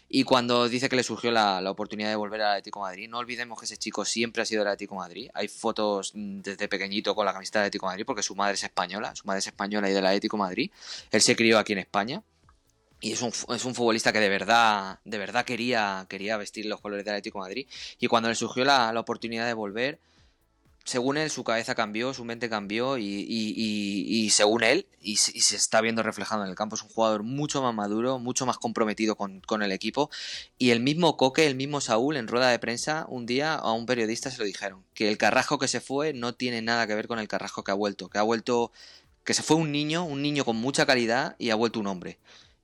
B: Y cuando dice que le surgió la, oportunidad de volver al Atlético Madrid, no olvidemos que ese chico siempre ha sido del Atlético Madrid. Hay fotos mm, desde pequeñito con la camiseta del Atlético Madrid porque su madre es española, su madre es española y del Atlético Madrid. Él se crió aquí en España. Y es un, es un, futbolista que de verdad, de verdad quería, quería vestir los colores del Atlético Madrid. Y cuando le surgió la, la oportunidad de volver, según él, su cabeza cambió, su mente cambió y, según él, y, se está viendo reflejado en el campo, es un jugador mucho más maduro, mucho más comprometido con, el equipo. Y el mismo Coque, el mismo Saúl, en rueda de prensa, un día a un periodista se lo dijeron, que el Carrasco que se fue no tiene nada que ver con el Carrasco que ha vuelto, que ha vuelto, que se fue un niño, un niño con mucha calidad y ha vuelto un hombre.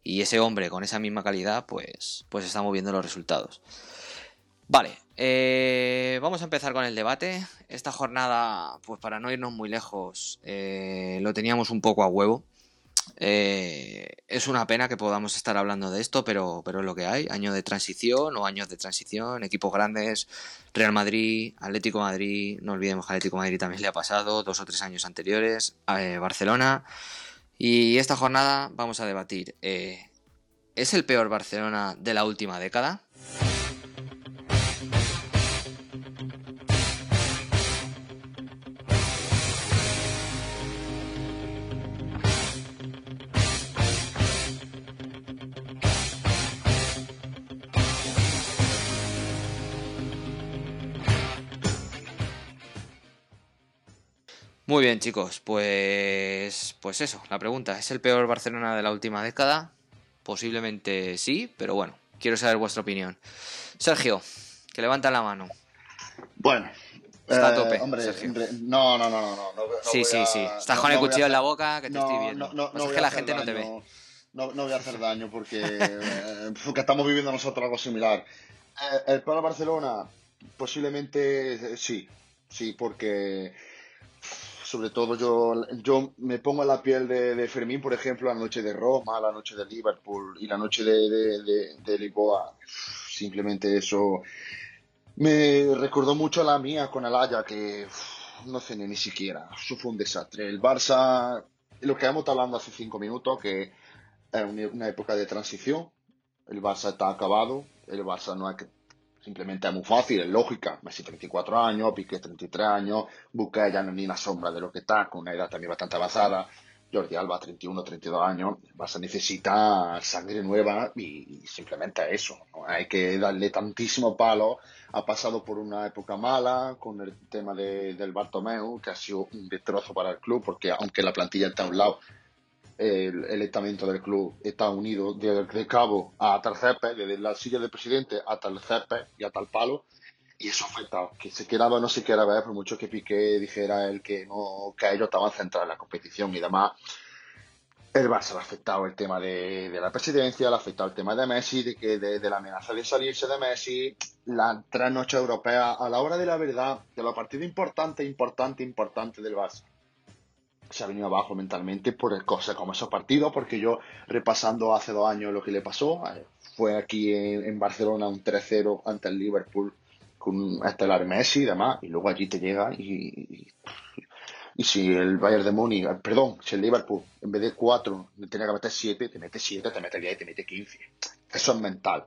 B: Y ese hombre con esa misma calidad, pues, pues estamos viendo los resultados. Vale, eh, vamos a empezar con el debate. Esta jornada, pues para no irnos muy lejos, eh, lo teníamos un poco a huevo. Eh, es una pena que podamos estar hablando de esto, pero, pero es lo que hay. Año de transición o años de transición, equipos grandes, Real Madrid, Atlético Madrid, no olvidemos que Atlético Madrid también le ha pasado, dos o tres años anteriores, Barcelona. Y esta jornada vamos a debatir, ¿es el peor Barcelona de la última década? Muy bien, chicos, pues pues eso, la pregunta, ¿es el peor Barcelona de la última década? Posiblemente sí, pero bueno, quiero saber vuestra opinión. Sergio, que levanta la mano.
C: Bueno,
B: Está a tope,
C: hombre, Sergio. no, no, no, no, no,
B: Sí, sí, sí. Estás con el cuchillo en la boca, que te estoy viendo.
C: No,
B: no, es que la gente no te ve.
C: No, no voy a hacer daño porque, eh, porque estamos viviendo nosotros algo similar. Eh, el peor Barcelona, posiblemente eh, sí, sí, porque sobre todo yo, yo me pongo en la piel de, Fermín, por ejemplo, la noche de Roma, la noche de Liverpool y la noche de, de, Lisboa. Simplemente eso me recordó mucho a la mía con el Haya, que no cené ni siquiera. Eso fue un desastre. El Barça, lo que hemos hablando hace cinco minutos, que es una época de transición. El Barça está acabado. El Barça no que Simplemente es muy fácil, es lógica. Messi 34 años, Piqué 33 años, Busquets ya no ni la sombra de lo que está, con una edad también bastante avanzada. Jordi Alba, 31, 32 años, vas a necesitar sangre nueva y, simplemente eso. Hay que darle tantísimo palo. Ha pasado por una época mala con el tema del Bartomeu, que ha sido un destrozo para el club, porque aunque la plantilla está a un lado, el, estamento del club está unido de, cabo a tal cepe, desde la silla del presidente hasta el cepe y hasta el palo, y eso afecta, que se quedaba no se quiera ver, por mucho que Piqué dijera él que no, que ellos estaban centrados en la competición y demás. El Barça le ha afectado el tema de, la presidencia, le ha afectado el tema de Messi, de que de, la amenaza de salirse de Messi, la tres noches europeas, a la hora de la verdad, de los partidos importantes, importantes, importantes del Barça se ha venido abajo mentalmente por cosas como esos partidos, porque yo repasando hace dos años lo que le pasó, eh, fue aquí en, Barcelona un 3-0 ante el Liverpool con Estelar Messi y demás, y luego allí te llega y, y, si el Bayern de Múnich, eh, perdón, si el Liverpool en vez de 4 tenía que meter 7, te mete 7, te mete 10 y te mete 15. Eso es mental.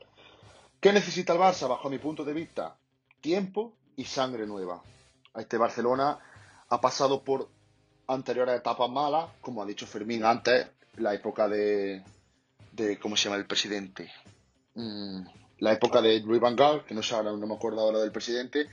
C: ¿Qué necesita el Barça bajo mi punto de vista? Tiempo y sangre nueva. Este Barcelona ha pasado por anteriores etapas malas, como ha dicho Fermín antes, la época de, de ¿cómo se llama el presidente? Mm, la época de Luis Van Gaal, que no, sé, no me acuerdo ahora del presidente,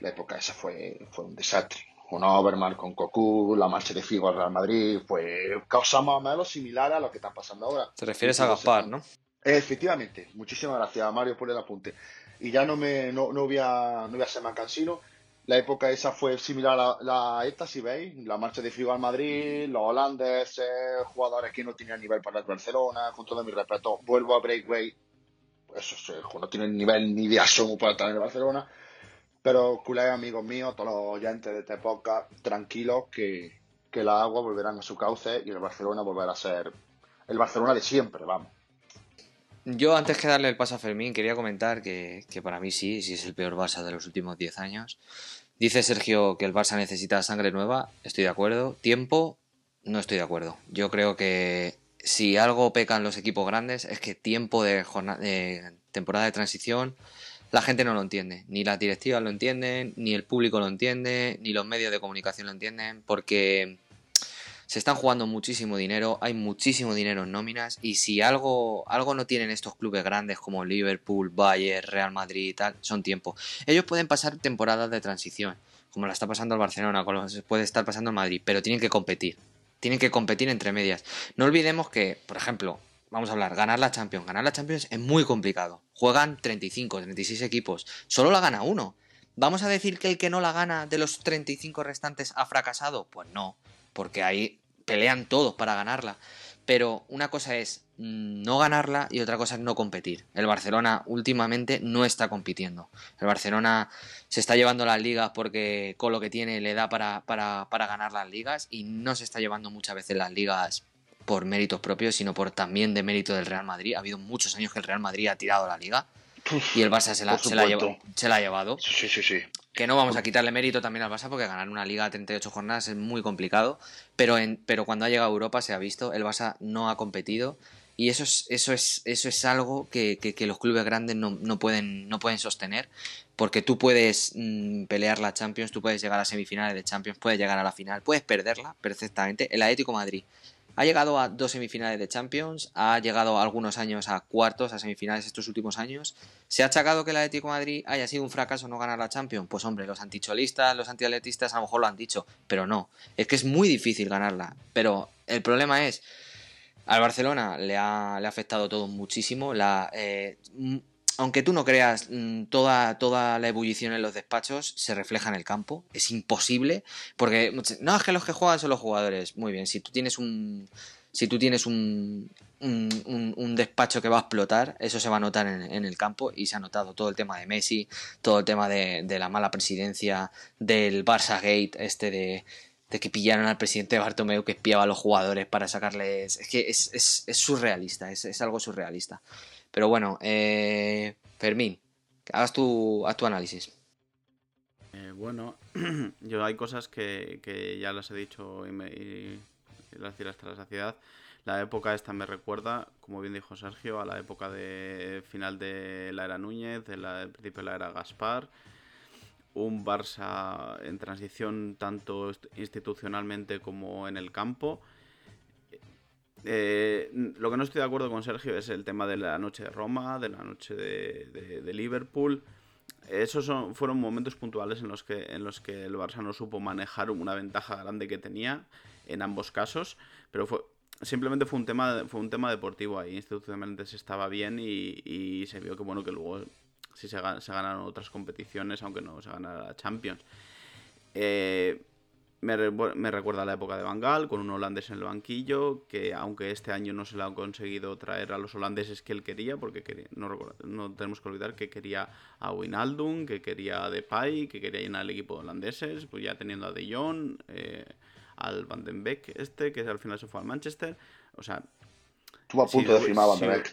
C: la época esa fue, fue un desastre. Con Overmars, con Cocu, la marcha de Figo al Real Madrid, fue causa más o menos similar a lo que está pasando ahora.
B: Te refieres a Gaspar, ¿no?
C: Efectivamente, muchísimas gracias Mario por el apunte. Y ya no me no, no voy a no voy a ser más cansino, la época esa fue similar a la, esta, si veis, la marcha de Figo al Madrid, los holandeses, jugadores que no tenían nivel para el Barcelona, con todo mi respeto, vuelvo a Breakway, eso no tienen nivel ni de asomo para estar en el Barcelona, pero culé amigos míos, todos los oyentes de esta época, tranquilos que, que las aguas volverán a su cauce y el Barcelona volverá a ser el Barcelona de siempre, vamos.
B: Yo antes que darle el paso a Fermín quería comentar que, para mí sí, sí es el peor Barça de los últimos 10 años. Dice Sergio que el Barça necesita sangre nueva, estoy de acuerdo. Tiempo, no estoy de acuerdo. Yo creo que si algo pecan los equipos grandes es que tiempo de, de temporada de transición la gente no lo entiende. Ni las directivas lo entienden, ni el público lo entiende, ni los medios de comunicación lo entienden, porque se están jugando muchísimo dinero, hay muchísimo dinero en nóminas y si algo, algo no tienen estos clubes grandes como Liverpool, Bayern, Real Madrid y tal, son tiempo. Ellos pueden pasar temporadas de transición, como la está pasando el Barcelona, como puede estar pasando el Madrid, pero tienen que competir. Tienen que competir entre medias. No olvidemos que, por ejemplo, vamos a hablar, ganar la Champions. Ganar la Champions es muy complicado. Juegan 35, 36 equipos. Solo la gana uno. ¿Vamos a decir que el que no la gana de los 35 restantes ha fracasado? Pues no, porque ahí pelean todos para ganarla. Pero una cosa es no ganarla y otra cosa es no competir. El Barcelona últimamente no está compitiendo. El Barcelona se está llevando las ligas porque con lo que tiene le da para, para, para ganar las ligas y no se está llevando muchas veces las ligas por méritos propios, sino por también de mérito del Real Madrid. Ha habido muchos años que el Real Madrid ha tirado la liga y el Barça se la, se la, ha llevado.
C: Sí, sí, sí.
B: Que no vamos a quitarle mérito también al Barça porque ganar una liga a 38 jornadas es muy complicado, pero, en, pero cuando ha llegado a Europa se ha visto, el Barça no ha competido y eso es, eso es, eso es algo que, que, los clubes grandes no, no, pueden, no pueden sostener porque tú puedes mm, pelear la Champions, tú puedes llegar a semifinales de Champions, puedes llegar a la final, puedes perderla perfectamente. El Atlético Madrid ha llegado a dos semifinales de Champions, ha llegado algunos años a cuartos, a semifinales estos últimos años. ¿Se ha achacado que el Atlético de Madrid haya sido un fracaso no ganar la Champions? Pues hombre, los anticholistas, los antiatletistas a lo mejor lo han dicho, pero no. Es que es muy difícil ganarla. Pero el problema es, al Barcelona le ha, le ha afectado todo muchísimo. La, eh, aunque tú no creas, mm, toda, toda la ebullición en los despachos se refleja en el campo. Es imposible. Porque, no, es que los que juegan son los jugadores. Muy bien, si tú tienes un. Si tú tienes un, un, despacho que va a explotar, eso se va a notar en, el campo y se ha notado todo el tema de Messi, todo el tema de, la mala presidencia, del Barça Gate, este de, que pillaron al presidente Bartomeu que espiaba a los jugadores para sacarles. Es que es, es, es surrealista, es, es, algo surrealista. Pero bueno, eh, Fermín, hagas tu, haz tu análisis.
A: Eh, bueno, yo hay cosas que, ya las he dicho y, me, y, las diré hasta la saciedad. La época esta me recuerda, como bien dijo Sergio, a la época de final de la era Núñez, de del principio de la era Gaspar. Un Barça en transición tanto institucionalmente como en el campo eh, lo que no estoy de acuerdo con Sergio es el tema de la noche de Roma, de la noche de, Liverpool. Esos son, fueron momentos puntuales en los, que, en los que el Barça no supo manejar una ventaja grande que tenía en ambos casos, pero fue, simplemente fue un tema fue un tema deportivo ahí institucionalmente se estaba bien y, se vio que bueno que luego sí se, ganaron otras competiciones aunque no se ganara la Champions eh, me, recuerda a la época de Bangal, con un holandés en el banquillo, que aunque este año no se le ha conseguido traer a los holandeses que él quería, porque no, tenemos que olvidar que quería a Wijnaldum, que quería a Depay, que quería llenar el equipo de holandeses, pues ya teniendo a De Jong, eh, al Van den Beek este, que al final se fue al Manchester, o sea...
C: Estuvo a punto de firmar Van den Beek.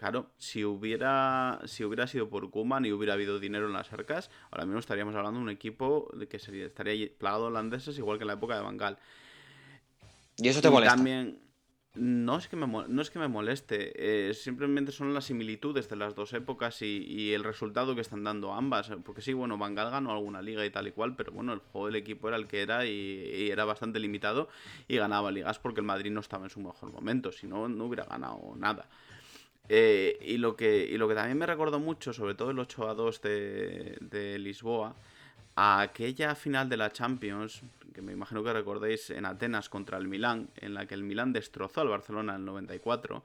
A: Claro, si hubiera, si hubiera sido por Kuman y hubiera habido dinero en las arcas, ahora mismo estaríamos hablando de un equipo que sería, estaría plagado de holandeses igual que en la época de Bangal.
B: ¿Y eso te molesta?
A: También, no es que me, no es que me moleste, eh, simplemente son las similitudes de las dos épocas y, el resultado que están dando ambas. Porque sí, bueno, Bangal ganó alguna liga y tal y cual, pero bueno, el juego del equipo era el que era y, era bastante limitado y ganaba ligas porque el Madrid no estaba en su mejor momento, si no, no hubiera ganado nada. Eh, y, lo que, y lo que también me recordó mucho, sobre todo el 8 a 2 de, Lisboa, a aquella final de la Champions, que me imagino que recordéis en Atenas contra el Milán, en la que el Milán destrozó al Barcelona en el 94.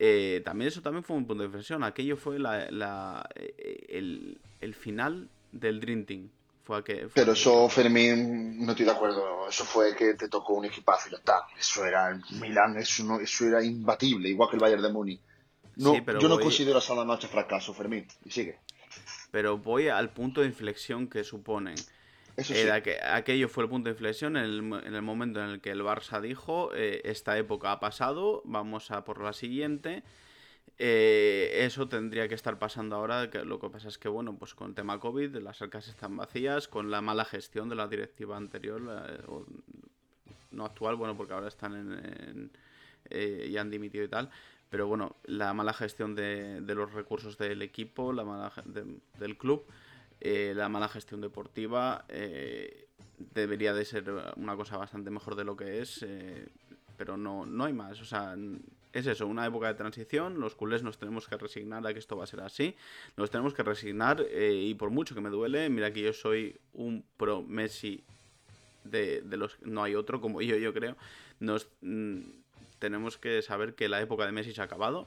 A: Eh, también eso también fue un punto de inflexión. Aquello fue la, eh, el, final del Dream Team. Fue
C: Pero eso, Fermín, no estoy de acuerdo. Eso fue que te tocó un equipazo y ya está. Eso era el Milán, eso, no, eso era imbatible, igual que el Bayern de Múnich. No, yo no considero esa la noche fracaso, Fermín. Y sigue.
A: Pero voy al punto de inflexión que suponen. Eso sí. que, aquello fue el punto de inflexión en el, momento en el que el Barça dijo, eh, esta época ha pasado, vamos a por la siguiente. Eh, eso tendría que estar pasando ahora, que lo que pasa es que, bueno, pues con el tema COVID, las arcas están vacías, con la mala gestión de la directiva anterior, no actual, bueno, porque ahora están en, eh, y han dimitido y tal, pero bueno, la mala gestión de, los recursos del equipo, la mala del club, eh, la mala gestión deportiva, eh, debería de ser una cosa bastante mejor de lo que es, eh, pero no, no hay más. O sea, es eso, una época de transición, los culés nos tenemos que resignar a que esto va a ser así, nos tenemos que resignar eh, y por mucho que me duele, mira que yo soy un pro Messi de, de los... No hay otro como yo, yo creo. Nos... Mm, tenemos que saber que la época de Messi se ha acabado,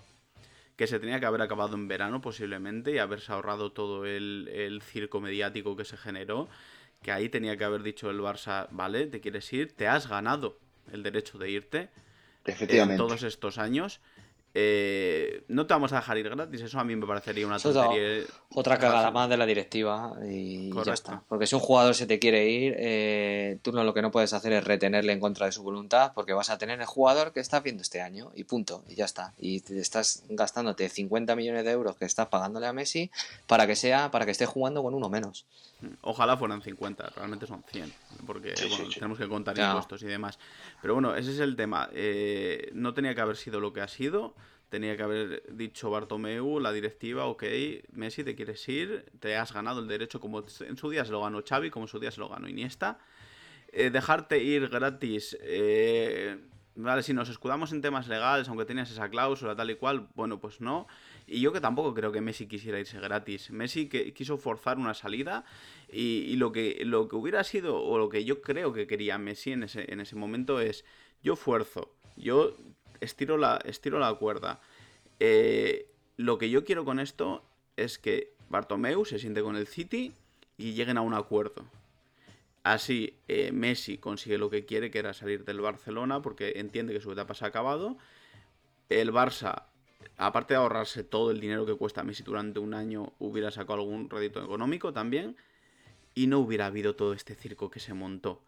A: que se tenía que haber acabado en verano posiblemente y haberse ahorrado todo el, el circo mediático que se generó, que ahí tenía que haber dicho el Barça, vale, te quieres ir, te has ganado el derecho de irte en todos estos años eh, no te vamos a dejar ir gratis, eso a mí me parecería una tontería.
B: Otra cagada más de la directiva y ya está. Porque si un jugador se te quiere ir, eh, tú no, lo que no puedes hacer es retenerle en contra de su voluntad, porque vas a tener el jugador que estás viendo este año y punto, y ya está. Y te estás gastándote 50 millones de euros que estás pagándole a Messi para que sea, para que esté jugando con uno menos.
A: Ojalá fueran 50, realmente son 100, porque tenemos que contar impuestos y demás. Pero bueno, ese es el tema. Eh, no tenía que haber sido lo que ha sido. Tenía que haber dicho Bartomeu, la directiva, ok, Messi, te quieres ir, te has ganado el derecho, como en su día se lo ganó Xavi, como en su día se lo ganó Iniesta. Eh, dejarte ir gratis, eh, vale, si nos escudamos en temas legales, aunque tenías esa cláusula tal y cual, bueno, pues no. Y yo que tampoco creo que Messi quisiera irse gratis. Messi que quiso forzar una salida y, lo, que, lo que hubiera sido, o lo que yo creo que quería Messi en ese, en ese momento es, yo fuerzo, yo estiro la, estiro la cuerda. Eh, lo que yo quiero con esto es que Bartomeu se siente con el City y lleguen a un acuerdo. Así eh, Messi consigue lo que quiere, que era salir del Barcelona, porque entiende que su etapa se ha acabado. El Barça, aparte de ahorrarse todo el dinero que cuesta Messi durante un año, hubiera sacado algún rédito económico también. Y no hubiera habido todo este circo que se montó.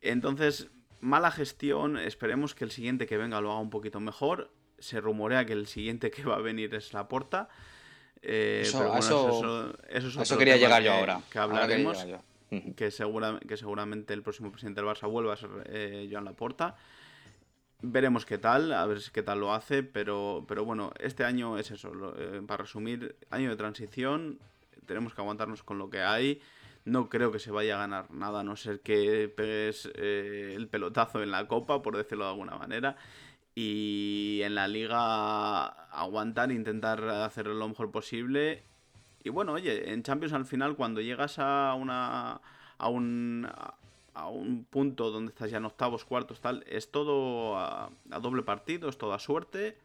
A: Entonces, mala gestión, esperemos que el siguiente que venga lo haga un poquito mejor. Se rumorea que el siguiente que va a venir es la porta. Eh, eso,
B: eso, quería llegar yo ahora.
A: Que hablaremos. Que, segura, que seguramente el próximo presidente del Barça vuelva a ser eh, Joan Laporta. Veremos qué tal, a ver qué tal lo hace, pero, pero bueno, este año es eso. Eh, para resumir, año de transición, tenemos que aguantarnos con lo que hay. No creo que se vaya a ganar nada, a no ser que pegues eh, el pelotazo en la copa, por decirlo de alguna manera. Y en la liga aguantar, intentar hacer lo mejor posible. Y bueno, oye, en Champions al final, cuando llegas a una. a un. a un punto donde estás ya en octavos, cuartos, tal, es todo a, a doble partido, es toda suerte.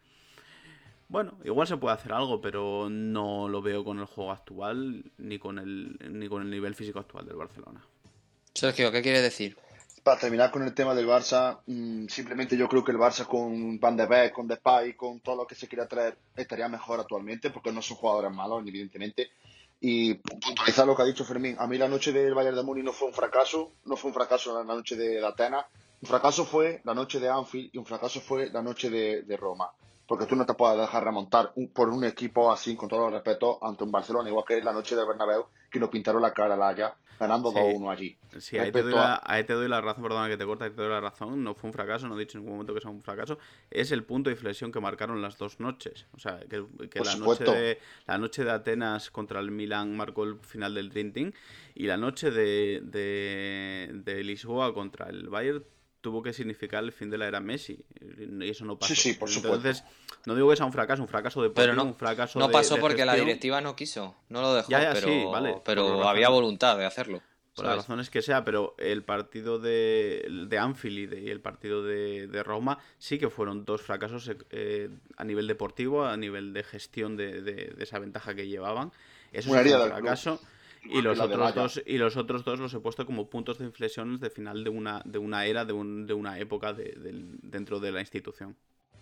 A: Bueno, igual se puede hacer algo, pero no lo veo con el juego actual ni con el, ni con el nivel físico actual del Barcelona.
B: Sergio, ¿qué quiere decir?
C: Para terminar con el tema del Barça, mm, simplemente yo creo que el Barça con Van de Beek, con Depay, con todo lo que se quiera traer, estaría mejor actualmente, porque no son jugadores malos, evidentemente. Y puntualizar lo que ha dicho Fermín, a mí la noche del Bayern de Múnich no fue un fracaso, no fue un fracaso la noche de Atenas, un fracaso fue la noche de Anfield y un fracaso fue la noche de Roma porque tú no te puedes dejar remontar por un equipo así, con todo el respeto, ante un Barcelona, igual que la noche de Bernabéu, que nos pintaron la cara a la Haya, ganando 2-1 allí.
A: Sí, ahí te, doy la, ahí te, doy la, razón, perdona que te corta, ahí te doy la razón, no fue un fracaso, no he dicho en ningún momento que sea un fracaso, es el punto de inflexión que marcaron las dos noches. O sea, que, la, noche de, la noche de Atenas contra el Milan marcó el final del Drinking y la noche de, de, de Lisboa contra el Bayern tuvo que significar el fin de la era Messi. Y eso no pasó.
C: Sí, sí, por supuesto. Entonces,
A: no digo que sea un fracaso, un fracaso de
B: pero no,
A: un fracaso
B: No pasó porque la directiva no quiso, no lo dejó, pero, vale, pero había voluntad de hacerlo.
A: Por las razones que sea, pero el partido de, de Anfield y, el partido de, Roma sí que fueron dos fracasos eh, a nivel deportivo, a nivel de gestión de, esa ventaja que llevaban. Eso es un fracaso. Y los, otros dos, y los otros dos los he puesto como puntos de inflexión de final de una, de una era, de, un, de una época de, dentro de la institución.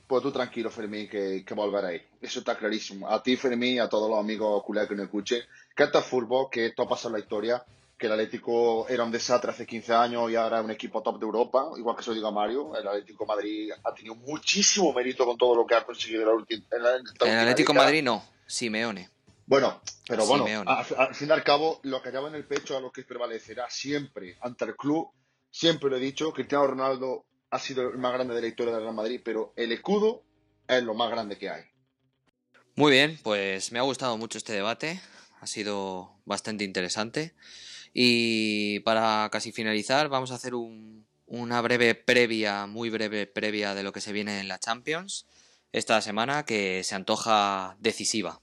C: Pues tú tranquilo, Fermín, que, que volveréis. Eso está clarísimo. A ti, Fermín, y a todos los amigos culés que nos escuchen, que esto es fútbol, que esto pasa en la historia, que el Atlético era un desastre hace 15 años y ahora es un equipo top de Europa, igual que se lo digo a Mario. El Atlético Madrid ha tenido muchísimo mérito con todo lo que ha conseguido en la última.
B: el Atlético Madrid no, Simeone.
C: Bueno, pero bueno, al, fin y al cabo, lo que lleva en el pecho a lo que prevalecerá siempre ante el club, siempre lo he dicho, Cristiano Ronaldo ha sido el más grande de la historia del Real Madrid, pero el escudo es lo más grande que hay.
B: Muy bien, pues me ha gustado mucho este debate, ha sido bastante interesante. Y para casi finalizar, vamos a hacer una breve previa, muy breve previa de lo que se viene en la Champions esta semana que se antoja decisiva.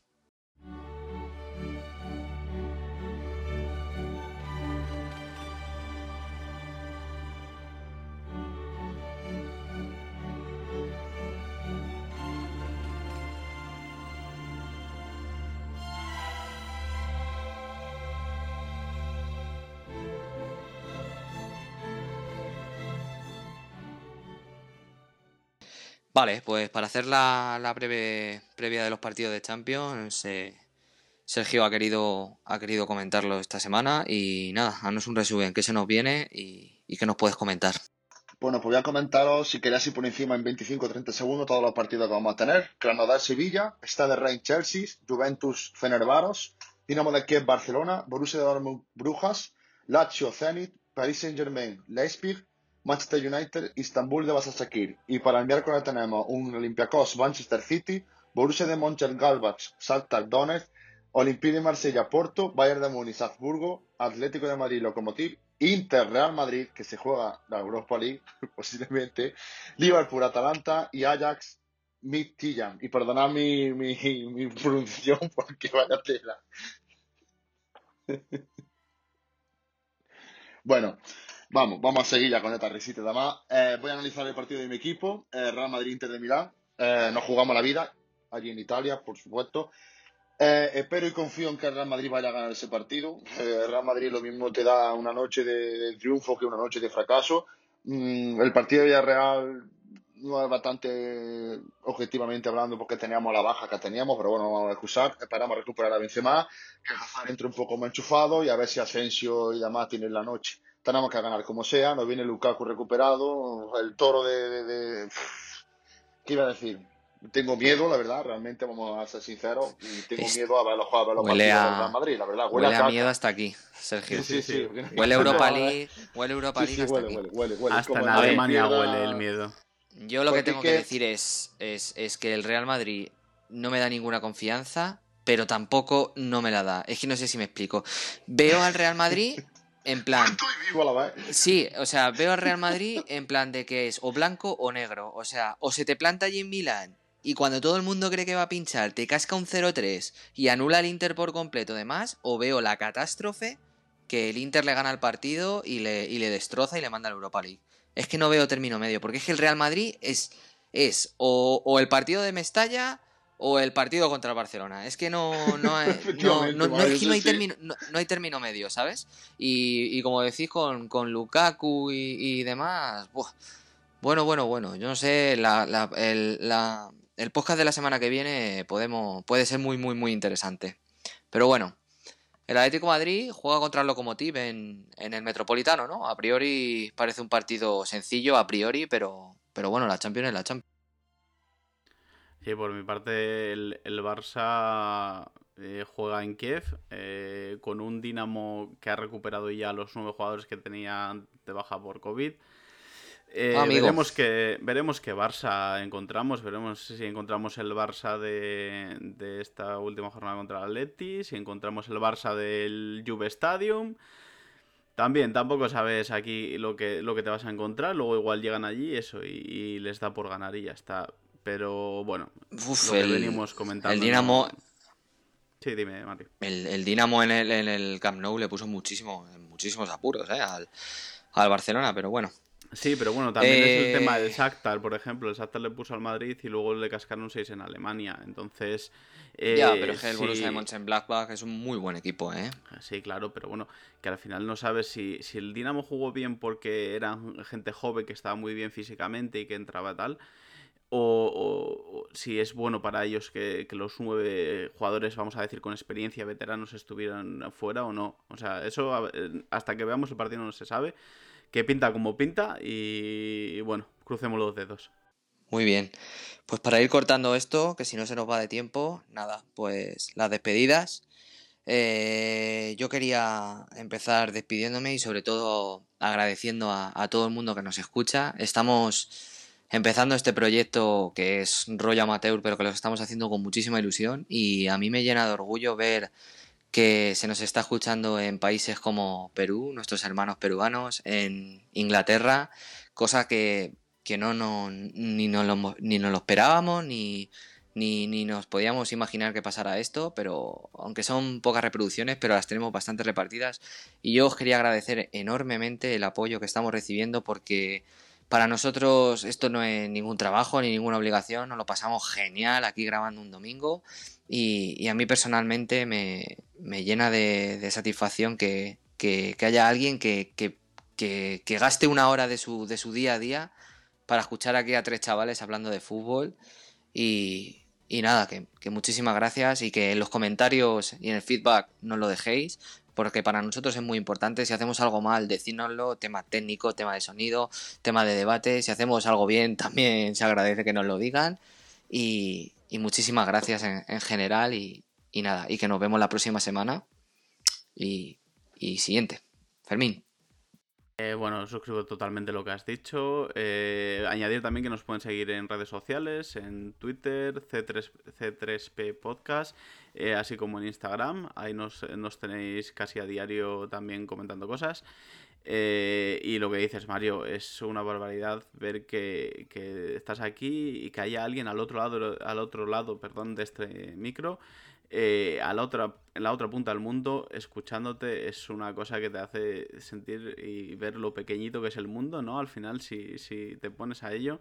B: Vale, pues para hacer la, breve previa de los partidos de Champions, eh, Sergio ha querido, ha querido comentarlo esta semana y nada, haznos un resumen, qué se nos viene y, qué nos puedes comentar.
C: Bueno, pues voy a comentaros, si queréis ir por encima en 25 o 30 segundos, todos los partidos que vamos a tener. Granada-Sevilla, Stade Rennes-Chelsea, Juventus-Fenerbaros, Dinamo de Kiev Barcelona, Borussia Dortmund Brujas, Lazio Zenit, Paris Saint-Germain Leipzig, Manchester United, Istanbul de Basasakir. Y para el miércoles tenemos un Olympiacos Manchester City, Borussia de Mönchengladbach, Shakhtar Donetsk, Olympique de Marsella Porto, Bayern de Múnich Salzburgo, Atlético de Madrid Lokomotiv, Inter Real Madrid, que se juega la Europa League posiblemente, Liverpool Atalanta y Ajax Midtjylland. Y perdonad mi, mi, mi pronunciación porque vaya tela. bueno, Vamos, vamos a seguir ya con esta risita. Eh, voy a analizar el partido de mi equipo, eh, Real Madrid-Inter de Milán. Eh, nos jugamos la vida, allí en Italia, por supuesto. espero y confío en que el Real Madrid vaya a ganar ese partido. Real Madrid lo mismo te da una noche de, triunfo que una noche de fracaso. Mm, el partido de Villarreal no es bastante objetivamente hablando porque teníamos la baja que teníamos, pero bueno, vamos a excusar, esperamos recuperar a Benzema, que Hazard entre un poco más enchufado y a ver si Asensio y demás tienen la noche tenemos que ganar como sea, nos viene Lukaku recuperado, el toro de, ¿Qué iba a decir? Tengo miedo, la verdad, realmente vamos a ser sinceros, y tengo miedo a ver los, a ver los
B: huele
C: a... Madrid, la verdad.
B: Huele, a, miedo hasta aquí, Sergio. Sí, sí, Huele Europa League, huele Europa League hasta
C: huele,
B: aquí.
C: Huele, huele,
A: hasta en Alemania huele el miedo.
B: Yo lo que tengo que decir es, es, es que el Real Madrid no me da ninguna confianza, pero tampoco no me la da. Es que no sé si me explico. Veo al Real Madrid en plan. Sí, o sea, veo al Real Madrid en plan de que es o blanco o negro. O sea, o se te planta allí en Milán y cuando todo el mundo cree que va a pinchar te casca un 0-3 y anula el Inter por completo demás, o veo la catástrofe que el Inter le gana el partido y le, y le destroza y le manda al Europa League. Es que no veo término medio, porque es que el Real Madrid es, es o, o el partido de Mestalla o el partido contra el Barcelona. Es que no, no, hay, no, no, hay término, no, hay término medio, ¿sabes? Y, como decís con, con Lukaku y, demás, bueno, bueno, bueno, yo no sé, la, la, el, la, el podcast de la semana que viene podemos, puede ser muy, muy, muy interesante. Pero bueno, el Atlético Madrid juega contra el Lokomotiv en, en el Metropolitano, ¿no? A priori parece un partido sencillo, a priori, pero, pero bueno, la Champions es la Champions.
A: Sí, por mi parte, el, Barça eh, juega en Kiev eh, con un Dinamo que ha recuperado ya los nueve jugadores que tenía de baja por COVID. Eh, ah, veremos que veremos qué Barça encontramos, veremos si encontramos el Barça de, de esta última jornada contra el Atleti, si encontramos el Barça del Juve Stadium. También, tampoco sabes aquí lo que, lo que te vas a encontrar, luego igual llegan allí eso y, y les da por ganar y ya está. Pero bueno,
B: lo que venimos comentando. El Dinamo.
A: Sí, dime, Mati.
B: El, Dinamo en el, en el Camp Nou le puso muchísimo, muchísimos apuros ¿eh? al, Barcelona, pero bueno.
A: Sí, pero bueno, también es el tema del eh, Shakhtar, por ejemplo. El Shakhtar le puso al Madrid y luego le cascaron 6 en Alemania. Entonces.
B: ya, pero es que el Borussia de Mönchengladbach es un muy buen equipo, ¿eh?
A: Sí, claro, pero bueno, que al final no sabes si, si el Dinamo jugó bien porque era gente joven que estaba muy bien físicamente y que entraba tal o, si es bueno para ellos que, los nueve jugadores, vamos a decir, con experiencia, veteranos, estuvieran fuera o no. O sea, eso hasta que veamos el partido no se sabe. Que pinta como pinta y, bueno, crucemos los dedos.
B: Muy bien. Pues para ir cortando esto, que si no se nos va de tiempo, nada, pues las despedidas. Eh, yo quería empezar despidiéndome y sobre todo agradeciendo a todo el mundo que nos escucha. Estamos empezando este proyecto que es rollo amateur, pero que lo estamos haciendo con muchísima ilusión y a mí me llena de orgullo ver que se nos está escuchando en países como Perú, nuestros hermanos peruanos, en Inglaterra, cosa que, no, no, ni, nos lo, ni nos lo esperábamos, ni, ni, ni, nos podíamos imaginar que pasara esto, pero aunque son pocas reproducciones, pero las tenemos bastante repartidas. Y yo os quería agradecer enormemente el apoyo que estamos recibiendo porque para nosotros esto no es ningún trabajo ni ninguna obligación, nos lo pasamos genial aquí grabando un domingo y, a mí personalmente me, llena de, satisfacción que, haya alguien que, gaste una hora de su, de su día a día para escuchar aquí a tres chavales hablando de fútbol. Y, nada, que, muchísimas gracias y que en los comentarios y en el feedback nos lo dejéis porque para nosotros es muy importante. Si hacemos algo mal, decínoslo, tema técnico, tema de sonido, tema de debate. Si hacemos algo bien, también se agradece que nos lo digan. Y, muchísimas gracias en, general y, nada, y que nos vemos la próxima semana. Y, siguiente. Fermín.
A: Eh, bueno, suscribo totalmente lo que has dicho. Eh, añadir también que nos pueden seguir en redes sociales, en Twitter, C3, C3P Podcast eh, así como en Instagram. Ahí nos, tenéis casi a diario también comentando cosas. Eh, y lo que dices, Mario, es una barbaridad ver que, estás aquí y que haya alguien al otro lado, al otro lado perdón, de este micro, eh, a la otra, en la otra punta del mundo, escuchándote, es una cosa que te hace sentir y ver lo pequeñito que es el mundo, ¿no? Al final, si, si te pones a ello.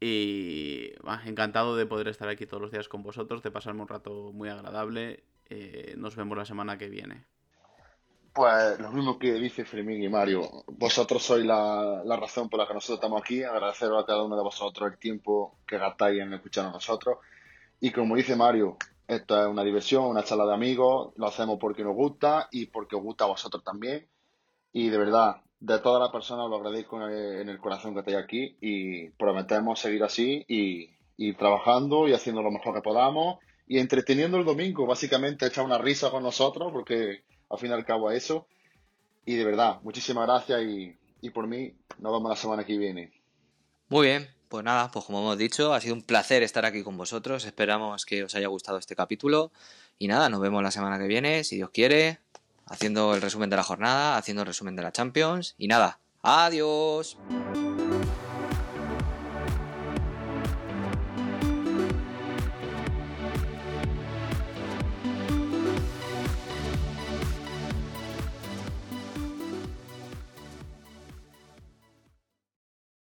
A: Y encantado de poder estar aquí todos los días con vosotros, de pasarme un rato muy agradable. Eh, nos vemos la semana que viene.
C: Pues lo mismo que dice Fermín y Mario. Vosotros sois la, razón por la que nosotros estamos aquí. Agradeceros a cada uno de vosotros el tiempo que gastáis en escuchar a nosotros. Y como dice Mario, esto es una diversión, una charla de amigos. Lo hacemos porque nos gusta y porque os gusta a vosotros también. Y de verdad, de todas las personas lo agradezco en el, corazón que estáis aquí y prometemos seguir así y, trabajando y haciendo lo mejor que podamos y entreteniendo el domingo, básicamente echar una risa con nosotros porque al fin y al cabo es eso. Y de verdad, muchísimas gracias y, y por mí nos vemos la semana que viene.
B: Muy bien, pues nada, pues como hemos dicho, ha sido un placer estar aquí con vosotros. Esperamos que os haya gustado este capítulo. Y nada, nos vemos la semana que viene, si Dios quiere haciendo el resumen de la jornada, haciendo el resumen de la Champions y nada, adiós.